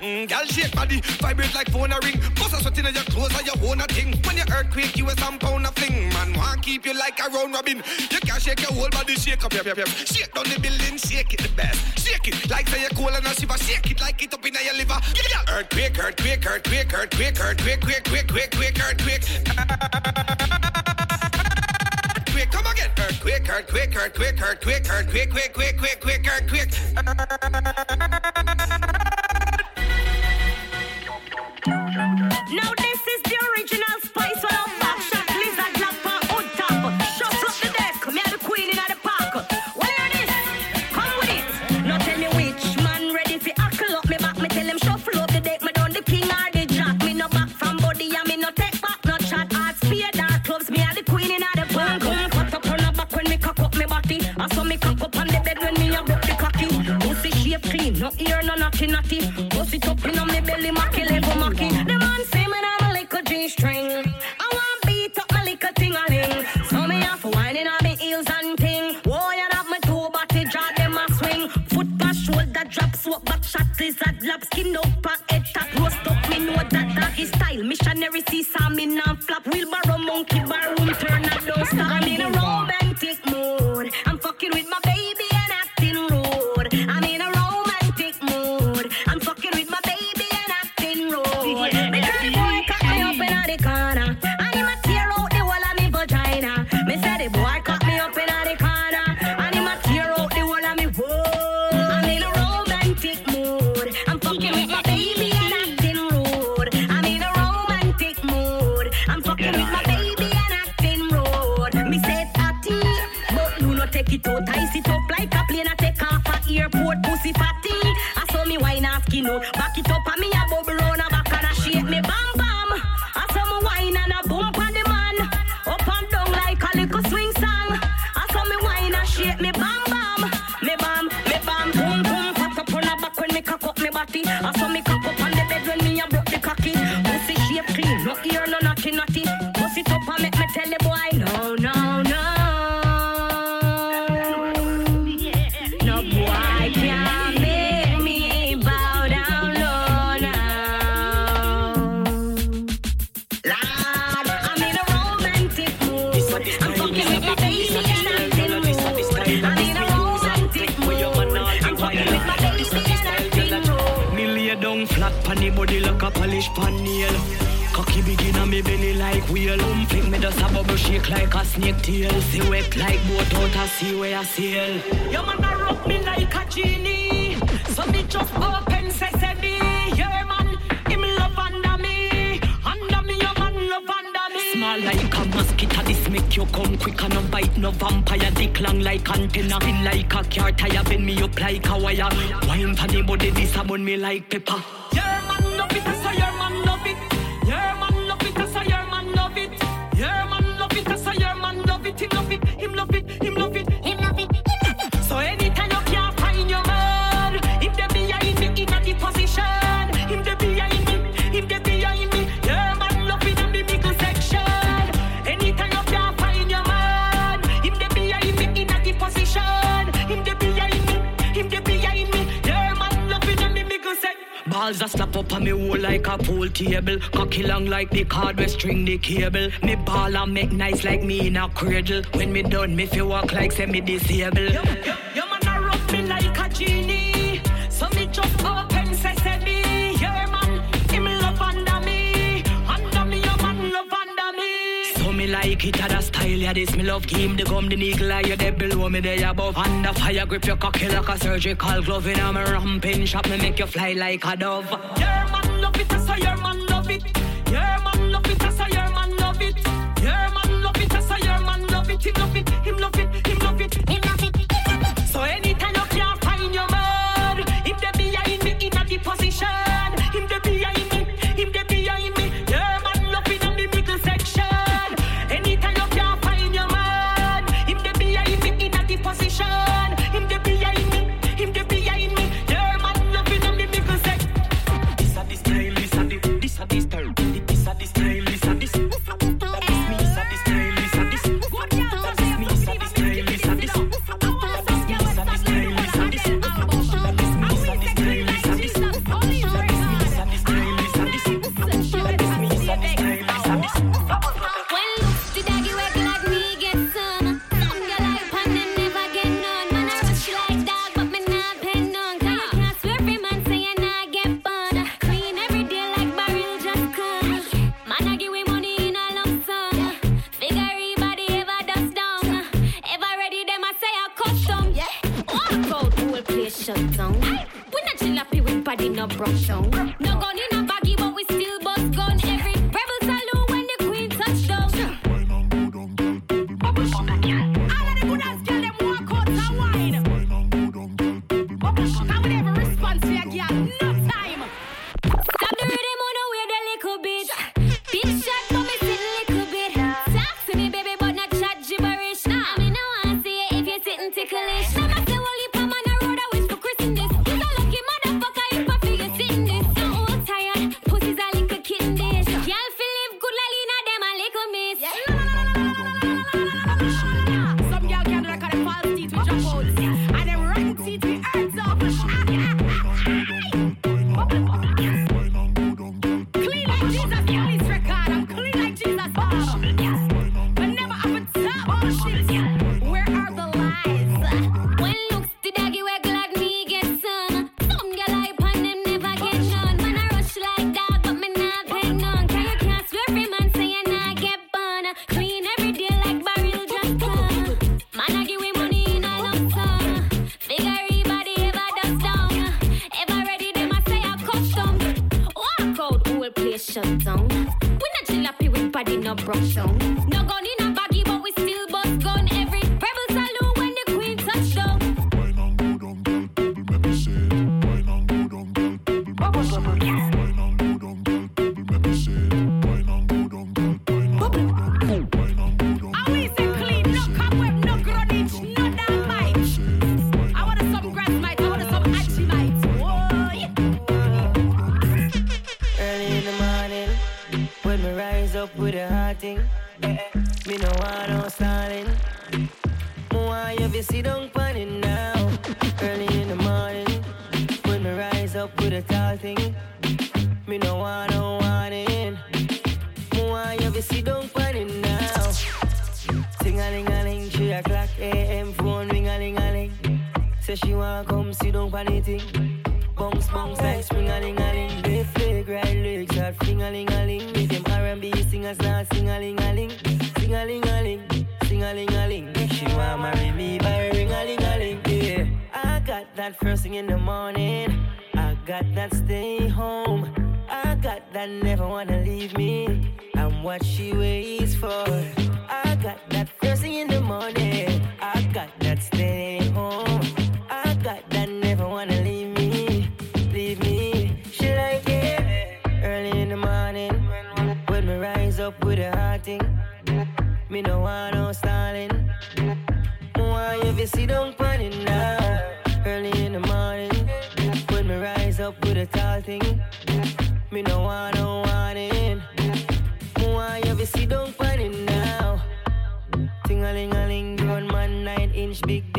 Mm, Girl shake body, vibrate like phone a ring. Bust a sweat in your clothes or your own a thing. When you earthquake, you a some pound a fling. Man, want keep you like a round robin. You can shake your whole body, shake up, yep, yep, yep. Shake down the building, shake it the best. Shake it like say you're cold and a shiver. Shake it like it up in your liver. Yeah, yeah. Earthquake, earthquake, earthquake, earthquake, earthquake, quake, quake, quake, quake, earthquake. Earthquake, come again. Earthquake, earthquake, earthquake, earthquake, earthquake, quake, quake, quake, quake, earthquake. Now this is the original spice when I'm back shot lizard hood top. Shuffle up the deck, me a the queen in the park. Well hear this, come with it. Now tell me which man ready fi hackle up me back. Me tell him shuffle up the deck, me done the king or the jack. Me no back from body and me no take back no chat. Hard spear dark clubs, me a the queen in the park. Boom, cut up on the back when me cock up me body. I saw me cock up on the bed when me a broke the cocky. Pussy shape clean, no ear, no naughty naughty. Pussy top in on me your pussy wet like boat out a sea where I sail. Your man a rub me like a genie, so me just open sesame. Your man, him love under me, under me your man love under me. Small like a mosquito, this make you come quicker. no bite no vampire. Dick long like antenna, spin like a car tire, bend me up like a wire. Wine for the body, this a burn me like pepper. balls a slap up on me wall like a pool table. Cocky long like the card we string the cable. Me ball a make nice like me in a cradle. When me done, me feel walk like semi-disabled. lick it at a style, yeah, this me love game. The gum, the needle, like your dead below me, there above. And the fire grip your cocky like a surgical glove. In I'm a ramping shot, me make you fly like a dove. Your man love it, that's how your man love it. Your man love it, that's how your man love it. Your man love it, that's your man love it. Him love it, him love it.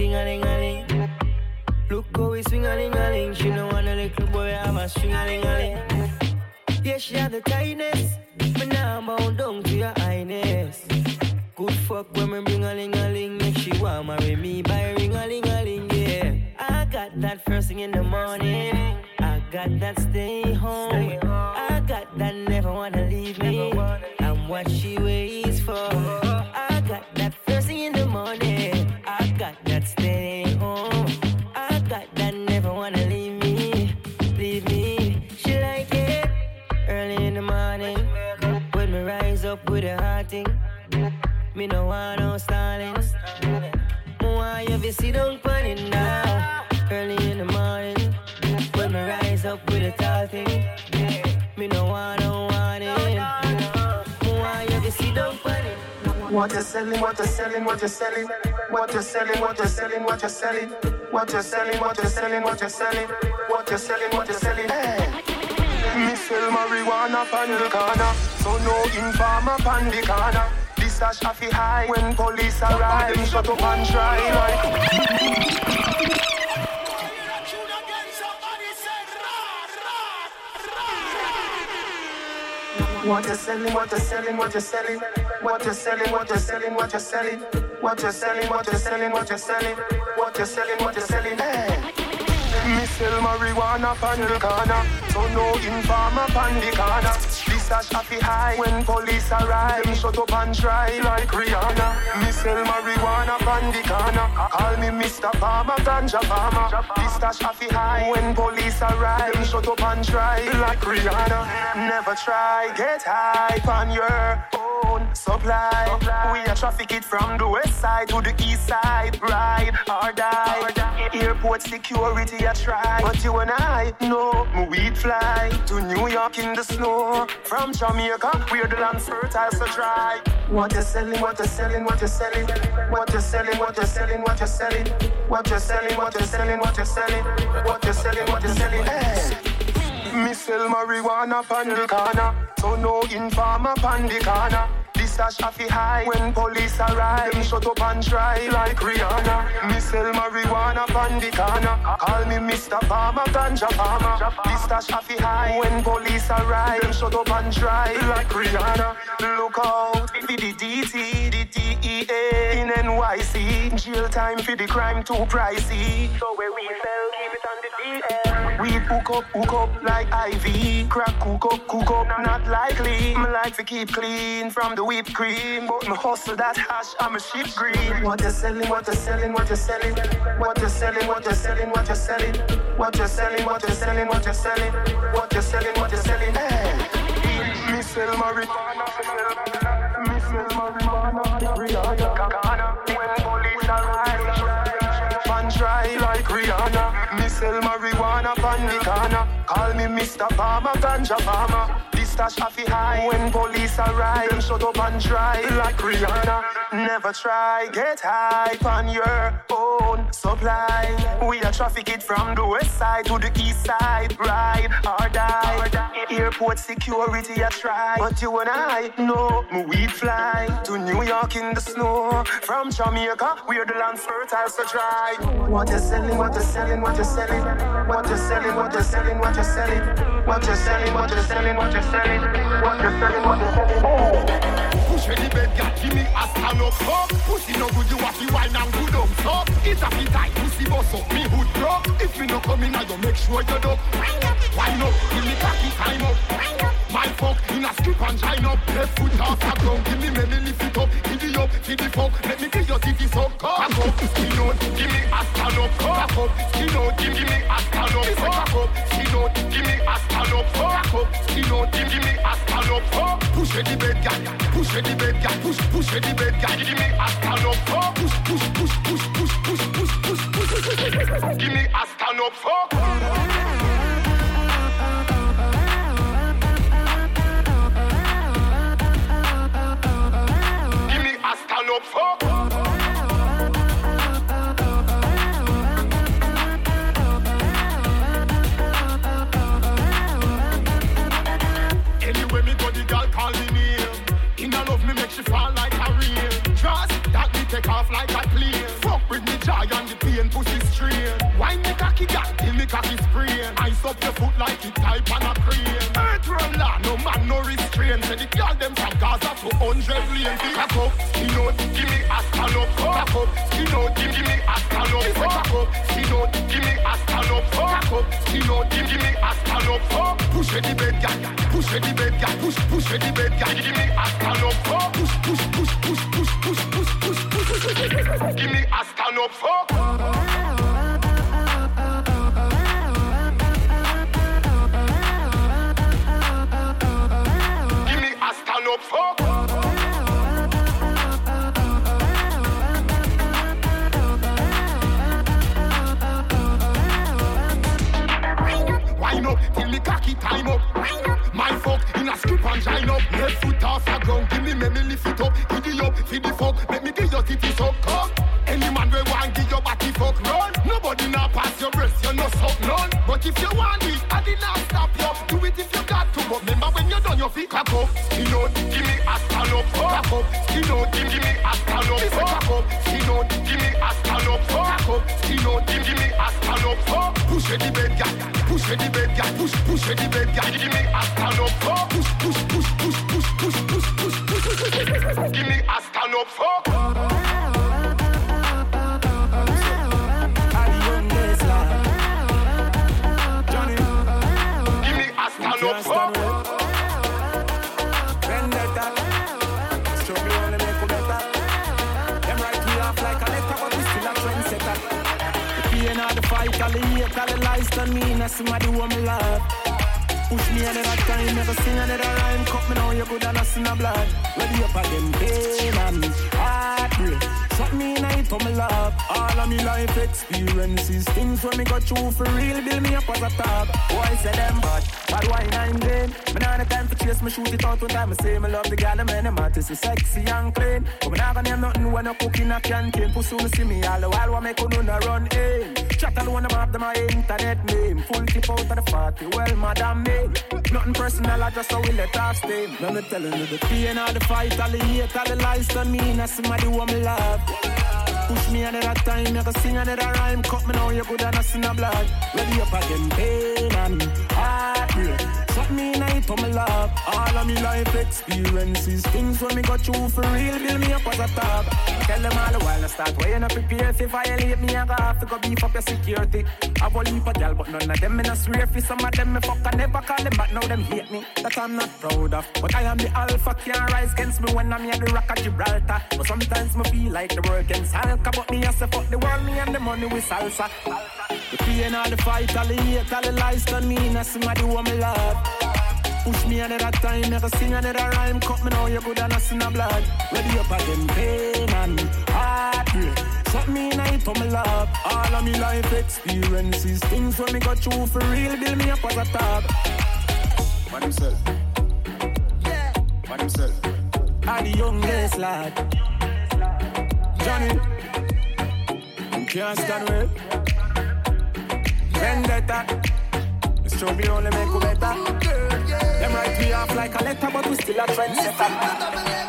Ding a ling a ling. Look how we swing a ling a ling. She no want a little boy, have a swing a ling a ling. Yeah, she had the tightness. Me now bound down to your highness. Good fuck when me bring a ling a ling. Make she want marry me by ring a ling a ling. Yeah, I got that first thing in the morning. I got that stay home. I got that never wanna leave me. I'm what she waits for. I got that first thing in the morning. Me no want no stalling. Me want you sit down it now. Early in the morning when me rise up with a tall thing. Me no want no warning. Me want you sit down on it. What you're selling, what you're selling, what you're selling, what you're selling, what you're selling, what you're selling, what you're selling, what you're selling, what you're selling, what you're selling, what you're selling. Me sell marijuana pan the corner, so no informer pan the corner. Stash fi high when police arrive. Them shut up and try like. What you're selling, what you're selling, what you're selling, what you're selling, what you're selling, what you're selling, what you're selling, what you're selling, what you're selling, what you're selling, what you're selling. Hey. Me sell marijuana pan the corner, so no informer pan the corner. Stash a high when police arrive. Them shut up and try like Rihanna. Me sell marijuana pan the corner. Call me Mr. Farmer, ganja farmer. This stash fi high when police arrive. Them shut up and try like Rihanna. Never try get high on your own supply. We a traffic it from the west side to the east side. Ride or die. Airport security a try, but you and I know me weed fly to New York in the snow. From Jamaica, where the land's fertile so dry. What you're selling, what you're selling, what you're selling, what you're selling, what you're selling, what you're selling, what you're selling, what you're selling, what you're selling, what you're selling, what you're selling. Hey. Me sell marijuana pan the corner, so no informer pan the corner. Stash fi high when police arrive. Them shut up and try like Rihanna. Me sell marijuana pan the corner. Call me Mr. Farmer, ganja farmer. This stash fi high when police arrive. Them shut up and try like Rihanna. Look out for the DT, the DEA in NYC. Jail time for the crime too pricey. So where we sell, keep it on the DL. We hook up, hook up like IV. Crack, cook up, cook up, not likely. Me like to keep clean from the whipped cream. But me hustle that hash, I'm a ship green. What you're selling, what you're selling, what you're selling. What you're selling, what you're selling, what you're selling. What you're selling, what you're selling, what you're selling. What you're selling, what you're selling. Hey. Me sell marijuana, me sell marijuana, Rihanna. When police arrive, man try like Rihanna. Me sell marijuana pan the corner. Call me Mr. Farmer, ganja farmer stash off high. When police arrive, them shut up and try. Like Rihanna, never try. Get high on your own supply. We are traffic it from the west side to the east side. Ride or die. Or die. Airport security, I try. But you and I know we fly to New York in the snow. From Jamaica, we're the land fertile, so try. What you selling, what you selling, what you selling. What you selling, what you selling, what you selling. What you selling, what you selling, what you selling. What you you selling? Push the bed, girl, give me a stand up fuck. Pussy no good, you have to wine and good up so. It's a fit tight, pussy boss up, me hood drop. If me no come in, I you make sure you do. Wine up, wine up, give me cocky time up. Up, my fuck in a strip and shine up. Left foot off the ground, give me belly lift it up. Up, give the fuck, let me get your titty suck. Cock up, skin out, give me a stand up. Cock up, skin out, give me a stand up. Cock up, skin out, give me a stand up. Cock up, skin out, give me a stand up. Push the bed, girl, push the bed, girl, push, push the bed, girl. Give me a stand up. Push, push, push, push, push, push, push, push, push. Give me a stand up. Fuck. Fuck. Anyway, me go the girl call me name. Love me make she fall like a rain. That me take off like a plane. Fuck with me and the pain strain. Me cocky me cocky. Ice up your foot like it type on a crane. Earth roller, no man no restraint. Say the girl them from Gaza to hundred lane. Cock up, skin out, give me a stand up. Skin out, give me a up. Cock up, skin out, give me a up. Cock up, skin out, give me a up. Push the bed, gal, push the bed, gal, push, push the bed, gal, give me a up. Push, push, push, push, push, push, push, push, push. Give me a up. Fuck. Up. Fuck. Wine up till me cocky time up. My fuck in a strip and shine up. Left foot off the ground, give me me lift it up. Giddy up, feed the fuck, cock up, skin out, give me a up. Cock up, skin out, give me a up. Cock up, skin out, give me a up. Cock up, skin out, give me a up. Push the bed, push the bed, push, push the bed, give me a push, push, done me, and somebody who me love. Push me another time, never sing another rhyme. Cut me now, you good and us in the blood. Ready up again, pain and heartbreak. Shot me in it for me love. All of me life experiences, things when me got through for real, build me up as a top. Why say them bad? Bad wine I'm vain. Me nah the time for chase, me shoot it out one time. I say me love the gal, man, them artists is sexy and clean. But me nah gonna name nothing when I cook in a canteen. Pussy me see me all the while, what make you no run in. Chat alone about them my internet name. Full tip out of the party, well, madam me. Nothing personal, I just how we let off stay. Let me telling you the pain of the fight, all the hate, all the lies done me. That's somebody who me love. Push me another time, you can sing another rhyme. Cut me now, you good and us in the blood. Ready up again, pain and heartbreak. For me love. All of me life experiences, things when me got through for real, build me up as a top. Tell them all the while, I start weighing up prepare. If violate me, I got have to go beef up your security. I've a leap of gal, but none of them me not swear for some of them me fuck. I never call them back, now them hate me. That I'm not proud of. But I am the alpha, can't rise against me when I'm here the rock of Gibraltar. But sometimes me feel like the world against Hulk. But me, I say fuck the world, me and the money with salsa. The pain, all the fight, all the hate, all the lies done me, and somebody who me love. Push me another time, never sing another rhyme. Cut me now, you're good and I sing a blood. Ready up again, pain and heartbreak. Shut me in a my love. All of me life experiences, things when me got you for real, build me up as a top. By himself. Yeah. By himself. I'm the youngest lad. Johnny. Can't stand with. Vendetta. Show me only make you better. Them write me off like a letter, but we still a trendsetter.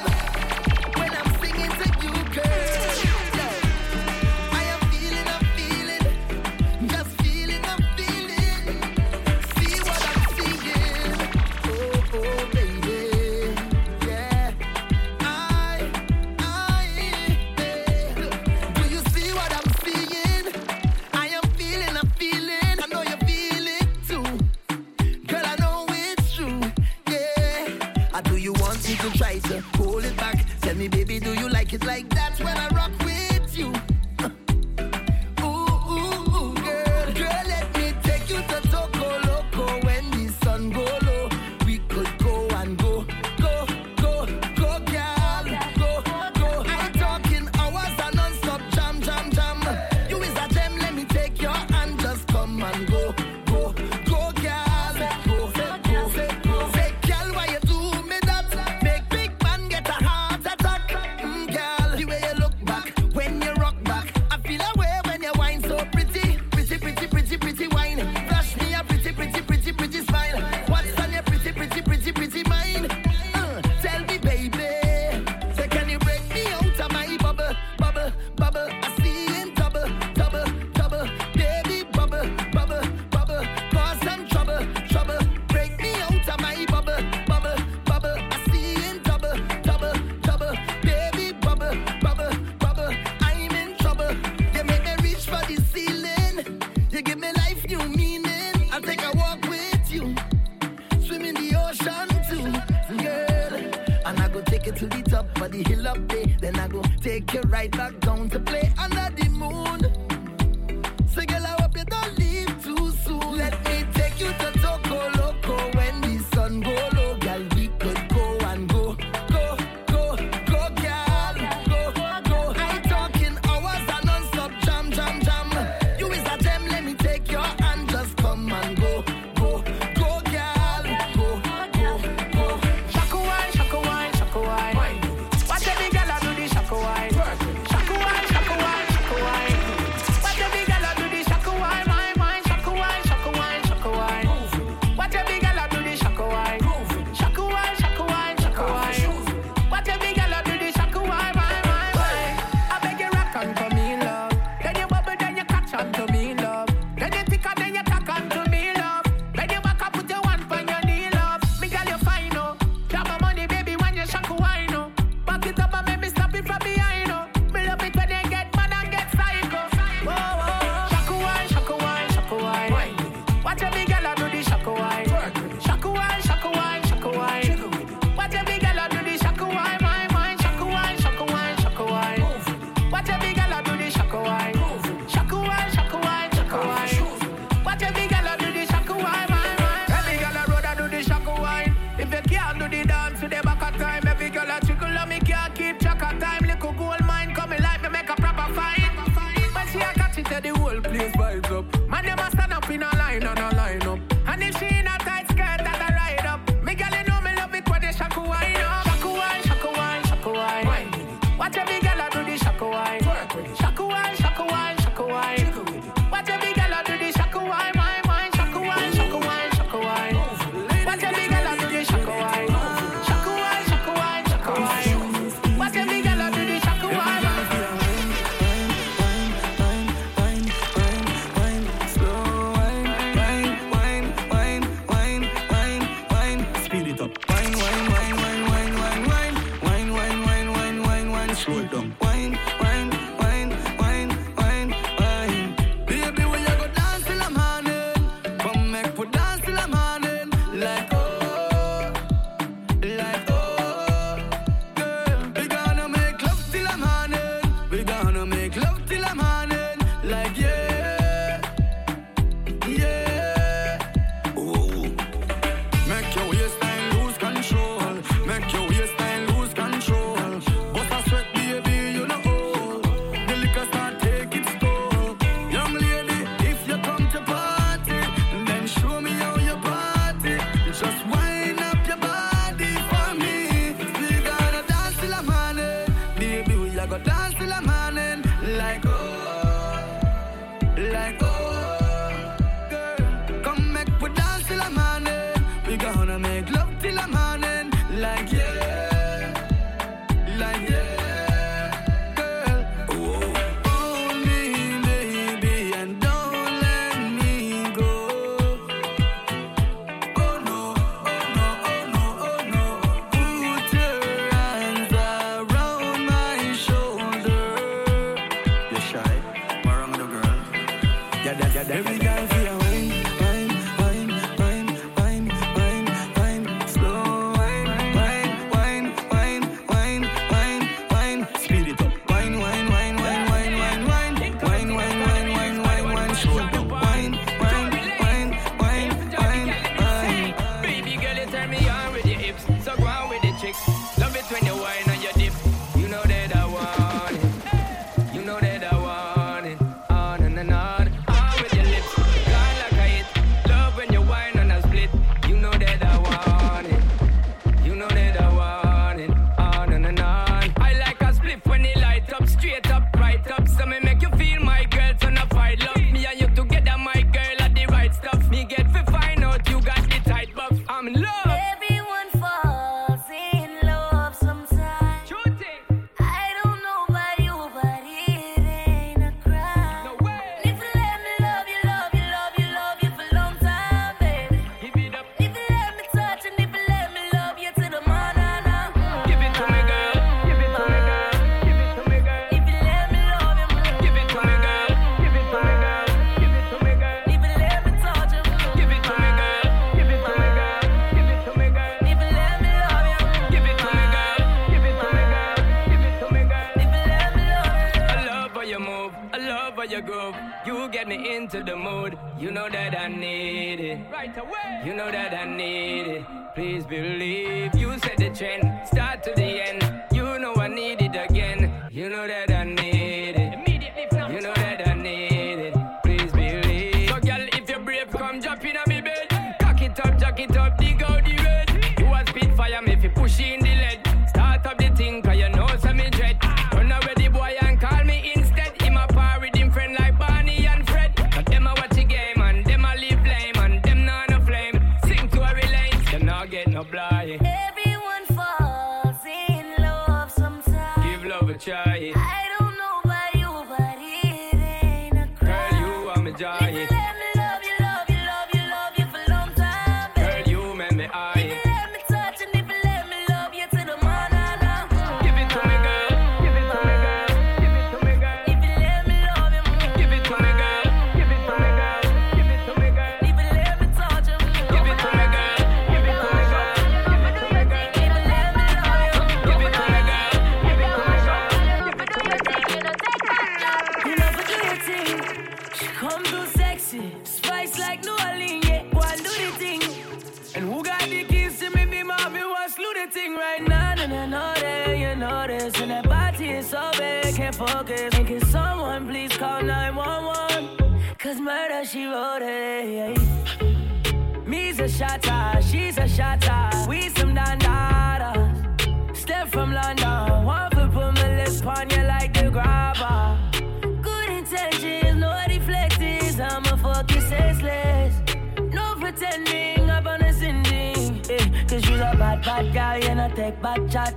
She's a bad, bad girl, you know, take back chat.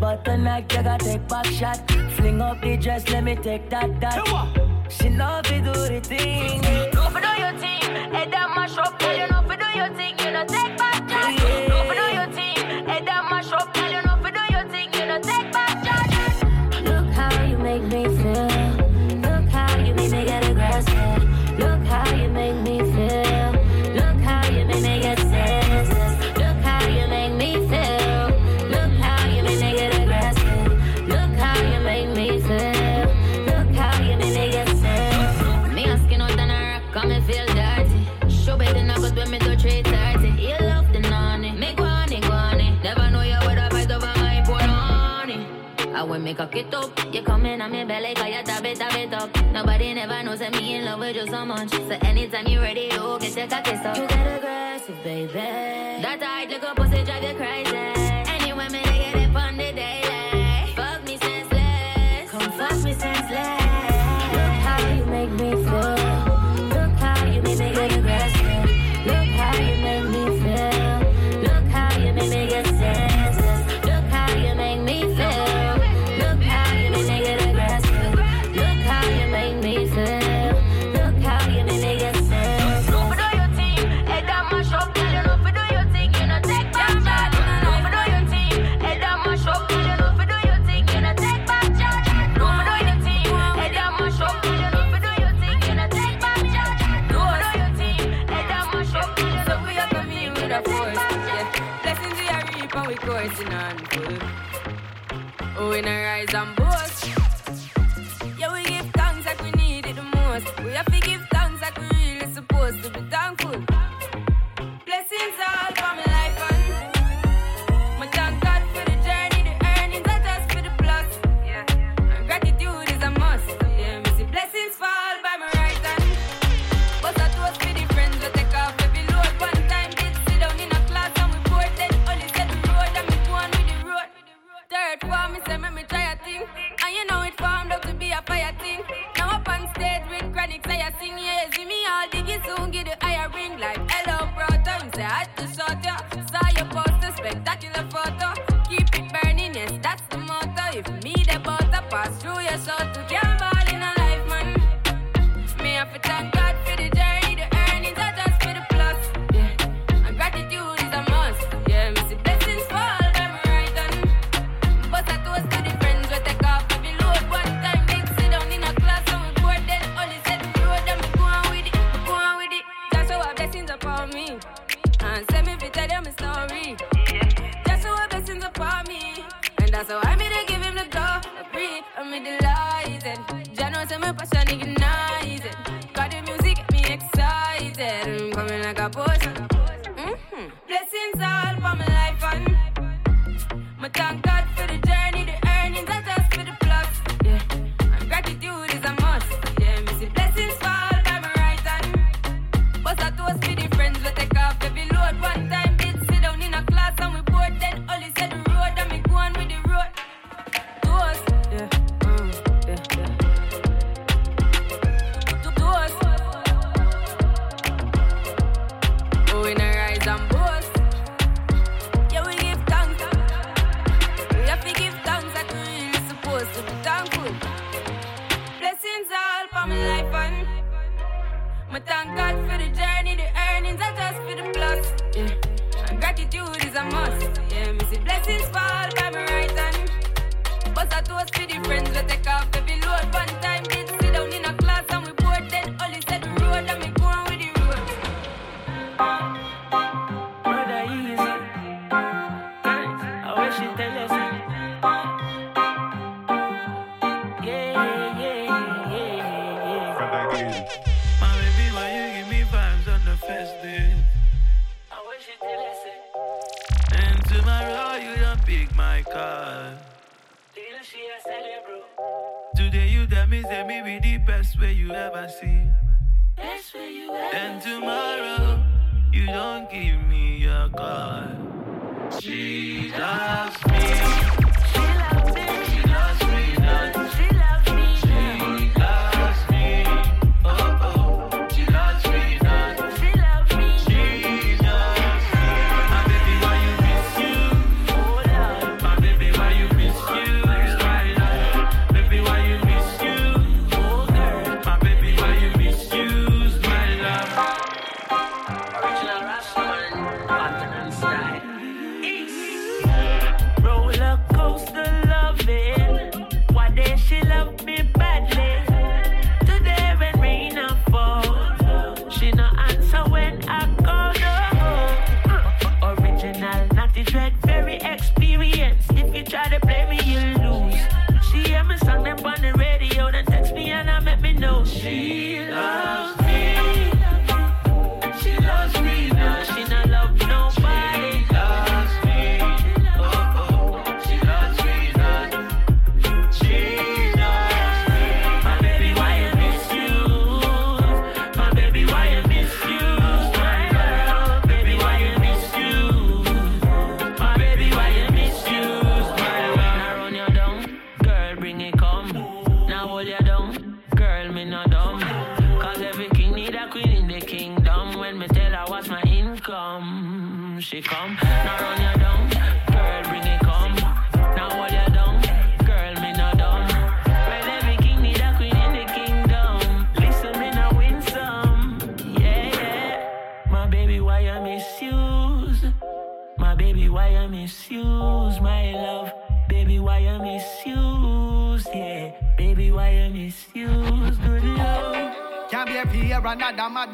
But tonight, you gotta take back shot. Fling up the dress, let me take that, that. She know if you do the thing. Go for do your thing. Head that mash up, girl, you know, if you do your thing, you know, take me cock it up. You coming on me belly, cause you tap it, tap it up. Nobody never knows that me in love with you so much. So anytime you ready, you get your cock up. You get aggressive, baby. That tight little pussy drive you crazy. In a rise and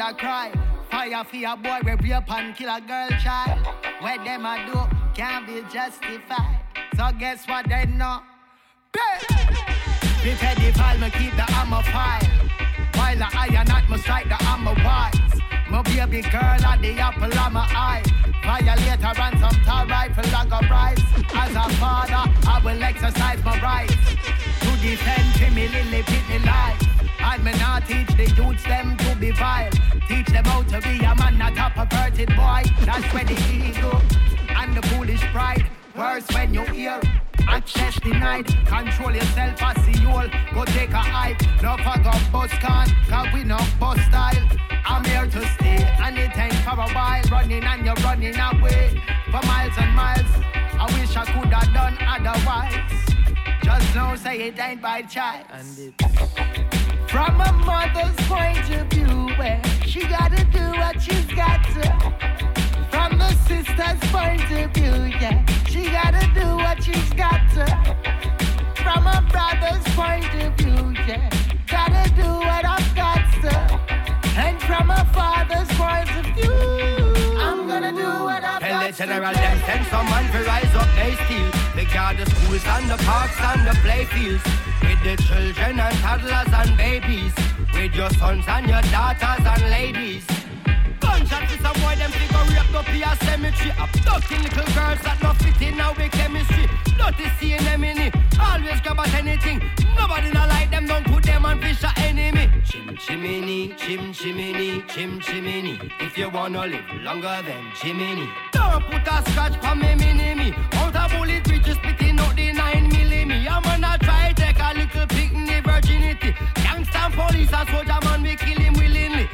mother cry. Fire for a boy, we rape and kill a girl child. What them a do? can't be justified. So guess what they know? The pedophile, me keep the hammer fire. While the iron not me strike the hammer wise. My baby girl at the apple of my eye. Violator and some tall rifle I go rise. As a father, I will exercise my rights to defend Timmy Lily Pitney life. And me not teach the youths them to be vile. Teach them how to be a man, not a perverted boy. That's where the ego and the foolish pride. Worse when you hear access denied. Control yourself as the you'll go take a hike. No fuck up bus can, cause we no bus style. I'm here to stay and it ain't for a while. Running and you're running away for miles and miles. I wish I could have done otherwise. Just know say it ain't by choice. From a mother's point of view, where she gotta do what she's got to. From the sister's point of view, yeah, she gotta do what she's got to. From a brother's point of view, yeah, gotta do what I've got to. And from a father's point of view, I'm gonna do what I've General them send some man to rise up they steal. They guard the schools and the parks and the playfields With the children and toddlers and babies. With your sons and your daughters and ladies. Gunshot is a boy them figure rape up here cemetery. Abducting little girls that not fit in our chemistry Dirty seeing them in it Always grab at anything Nobody not like them don't put them on fish a enemy. Chim chimney, chim chimney, chim chimney. If you wanna live longer than chimney. Don't put a scratch for me mini me Out a bullet we just spitting out the 9 milli I'm gonna try to take a little picnic virginity. Gangsta police and soldier man we kill him willingly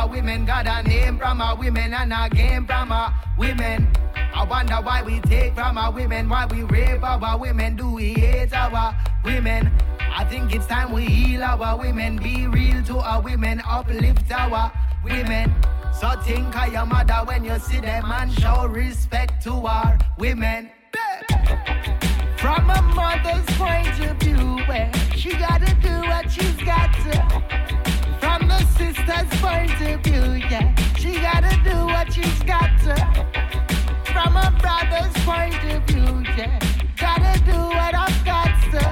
a women, got a name from a women and a game from a women. I wonder why we take from our women, why we rape our women, do we hate our women? I think it's time we heal our women, be real to our women, uplift our women. So think of your mother when you see them and show respect to our women. From a mother's point of view, she gotta do what she's got to. Sister's point of view, yeah, she gotta do what she's got to. From a brother's point of view, yeah, gotta do what I've got to.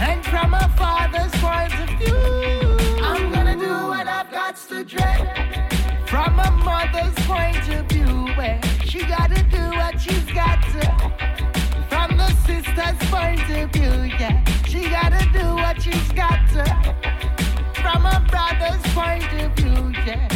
And from a father's point of view, I'm gonna do what I've got to dread. From a mother's point of view, where she gotta do what she's got to. From the sister's point of view, yeah, she gotta do what she's got to. Brother's point of view, yeah,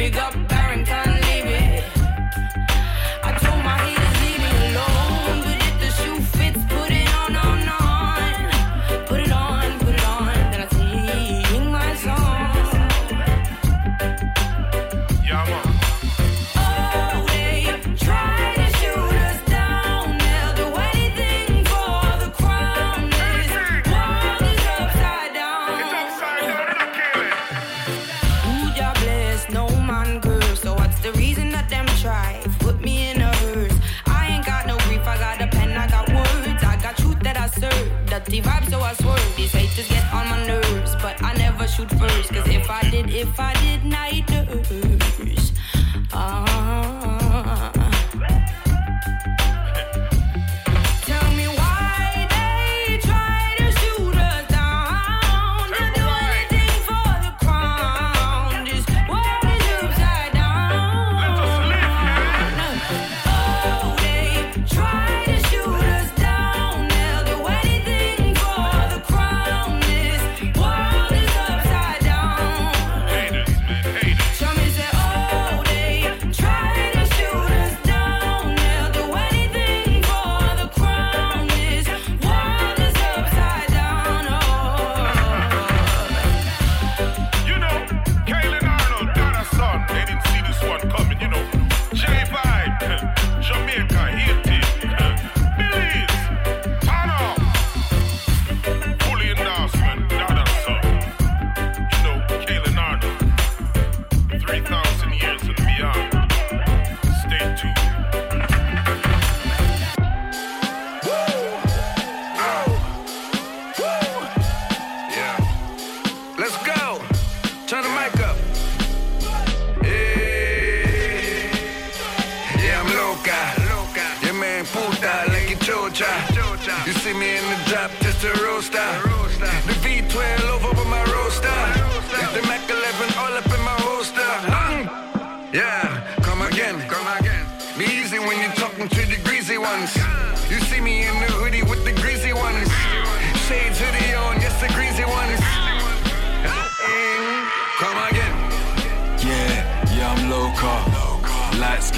Big up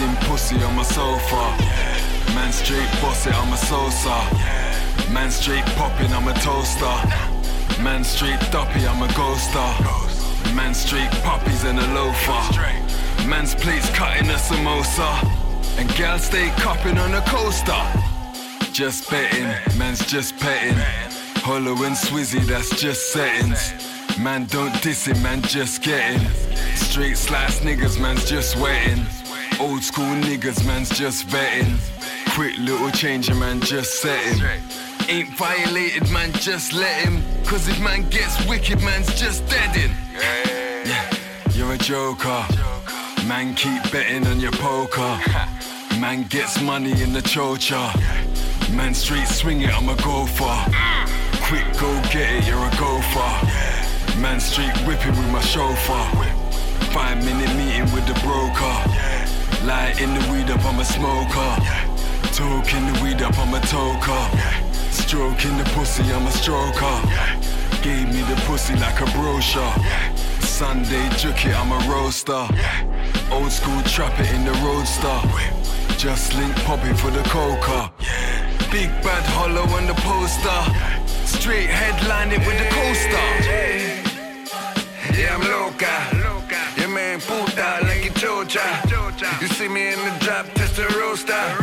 Skin pussy on my sofa. Man straight boss it, I'm a sosa. Man straight popping, I'm a toaster. Man straight duppy, I'm a ghoster. Man straight puppies and a loafer. Man's plates cutting a samosa. And gal stay cupping on a coaster. Just betting, man's just petting. Hollow and Swizzy, that's just settings. Man, don't diss it, man, just getting. Straight slice niggas, man's just wetting. Old school niggas, man's just vetting. Quick little changer, man, just setting. Ain't violated, man, just let him. Cause if man gets wicked, man's just deadin'. Yeah, you're a joker. Man, keep betting on your poker. Man gets money in the chocha. Man, street swing it, I'm a gopher. Quick, go get it, you're a gopher. Man, street whipping with my chauffeur. Five minute meeting with the broker. Light in the weed up, I'm a smoker. Talking the weed up, I'm a toker. Stroking the pussy, I'm a stroker. Gave me the pussy like a brochure. Sunday it, I'm a roaster. Old school trap it in the roadster. Just link popping for the coca. Big bad hollow on the poster. Straight headline it with the coaster. Yeah, I'm loca. See me in the drop, test the roaster.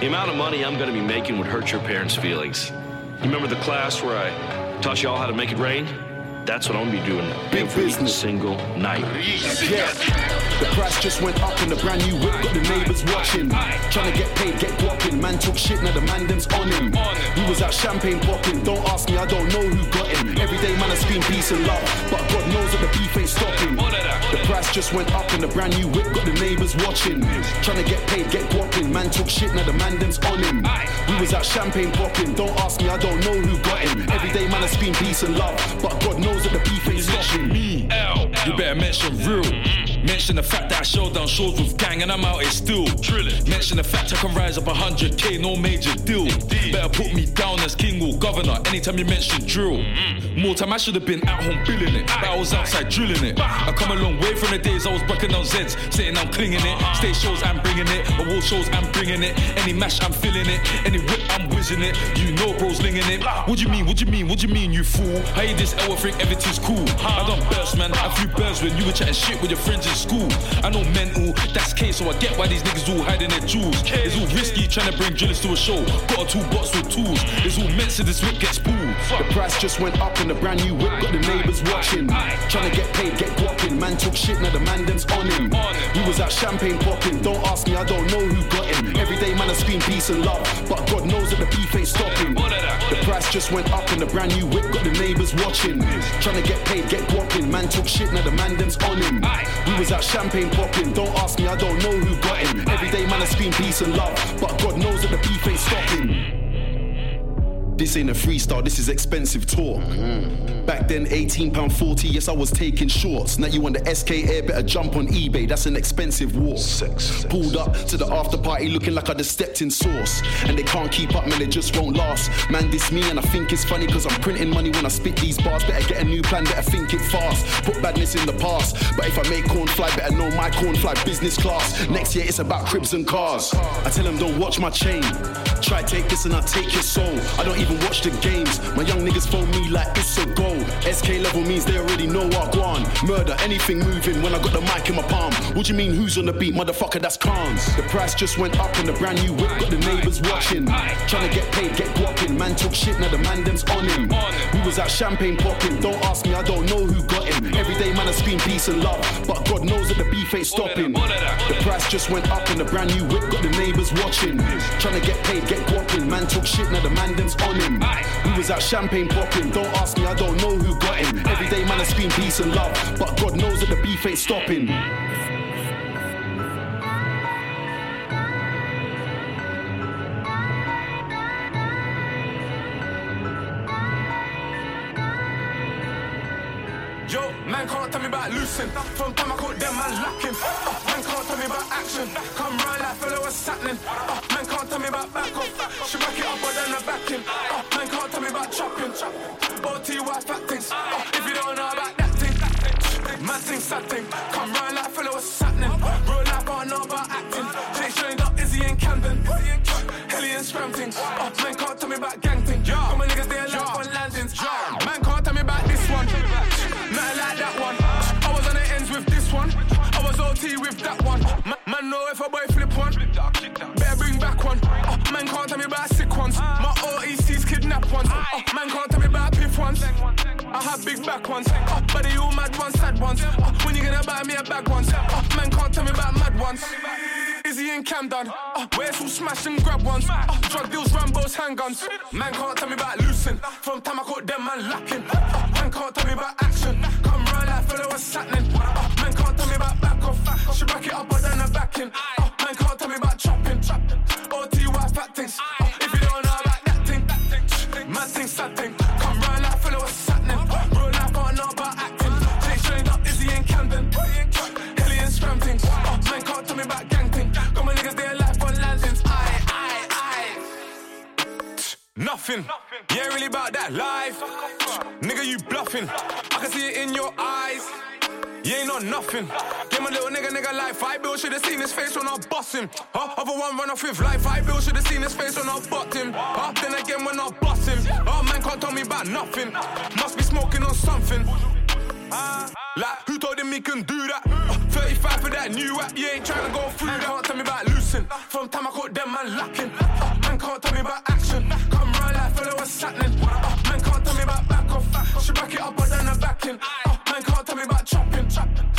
The amount of money I'm going to be making would hurt your parents' feelings. You remember the class where I taught you all how to make it rain? That's what I'm gonna be doing Big every single night. Yeah. The price just went up in the brand new whip, got the neighbors watching. Trying to get paid, get guapping. Man took shit, now the man them's on him. We was out champagne popping. Don't ask me, I don't know who got him. Every day man I scream peace and love, but God knows that the beef ain't stopping. The price just went up in the brand new whip, got the neighbors watching. Trying to get paid, get guapping. Man took shit, now the man them's on him. We was out champagne popping. Don't ask me, I don't know who got him. Every day man I scream peace and love, but God knows the beef. Me, L. You better mention real. Mm-hmm. Mention the fact that I showed down shows with gang and I'm out here still. Mention the fact I can rise up 100k, no major deal. Better put me down as king or governor anytime you mention drill. More time I should have been at home billing it, but I was outside drilling it. I come a long way from the days I was breaking down Zeds, saying I'm clinging it. Stage shows I'm bringing it, award shows I'm bringing it. Any mash I'm filling it, any whip I'm whizzing it. You know bro's linging it. What do you mean? What do you mean? What do you mean? You fool? How you this L think everything's cool? I done burst man, I flew birds when you were chatting shit with your friends in school. I know mental, that's case, so I get why these niggas all hiding their jewels. It's all risky trying to bring drillers to a show. Got a toolbox with tools. It's all meant so this whip gets pulled. The price just went up in the brand new whip, got the neighbors watching. Trying to get paid, get guapping. Man took shit, now the man them's on him. We was out champagne popping. Don't ask me, I don't know who got him. Every day man I scream peace and love, but God knows that the beef ain't stopping. The price just went up in the brand new whip, got the neighbors watching. Trying to get paid, get guapping. Man took shit, now the man them's on him. We was out champagne popping. Don't ask me, I don't know who got him. Every day man I scream peace and love, but God knows that the beef ain't stopping. This ain't a freestyle, this is expensive talk. Back then, £18.40, yes, I was taking shorts. Now you want the SK Air, better jump on eBay, that's an expensive walk. Pulled up to the after party looking like I just stepped in sauce. And they can't keep up, man, they just won't last. Man, this me, and I think it's funny cause I'm printing money when I spit these bars. Better get a new plan, better think it fast. Put badness in the past. But if I make corn fly, better know my corn fly business class. Next year, it's about cribs and cars. I tell them, don't watch my chain. Try take this and I take your soul. I don't even watch the games. My young niggas phone me like it's a goal. SK level means they already know what go on. Murder, anything moving when I got the mic in my palm. What do you mean who's on the beat, motherfucker? That's cons. The price just went up in the brand new whip, got the neighbors watching. Trying to get paid, get guapping. Man took shit, now the man them's on him. We was out champagne popping. Don't ask me, I don't know who got him. Every day man I scream peace and love, but God knows that the beef ain't stopping. The price just went up in the brand new whip, got the neighbors watching. Trying to get paid, get guapping. Man took shit, now the man them's on We was out champagne popping. Don't ask me, I don't know who got him. Every day man I scream peace and love, but God knows that the beef ain't stopping. About loosen. From time I caught them man lacking. Uh, man can't tell me about action. Come round like fellow what's happening. Uh, man can't tell me about back off. She back it up but then the backing. Uh, man can't tell me about chopping. OTY fat things. Uh, if you don't know about that thing, man thing, sad thing. Come round like fellow what's happening. Real life I know about acting. Jay trained up Izzy in Camden. Helly and Scram things. Uh, man can't tell me about gang if a boy flip one. Better bring back one. Uh, man can't tell me about sick ones. My OEC's kidnap ones. Uh, man can't tell me about. I have big back ones. But they all mad ones, sad ones. Uh, when you gonna buy me a bag ones? Uh, man can't tell me about mad ones. Izzy in Camden. Uh, where's who smash and grab ones? Uh, drug deals, Rambo's handguns. Man can't tell me about loosen. From time I caught them man lacking. Uh, man can't tell me about action. Come round like fellow what's happening. Uh, man can't tell me about back off. She back it up but then the backing. Uh, man can't tell me about chopping. OTY fat things. Uh, if you don't know about that thing, man thing, sad thing. Nothing. Ain't really about that life. Nigga, you bluffing. I can see it in your eyes. You ain't on nothing. Give my little nigga, nigga life. I bill should've seen his face when I bust him. Huh? Other one run off with life. I bill should've seen his face when I bucked him. Huh? Then again when I bust him. Oh man can't tell me about nothing. Must be smoking on something. Like, who told him he can do that? Uh, 35 for that new app, you ain't trying to go through that. Can't tell me about loosen. From time I caught them, man lacking. Uh, man can't tell me about action. Come round like fellow, what's happening? Uh, man can't tell me about back off. She back it up, but then the backing. Uh, man can't tell me about chopping. OTY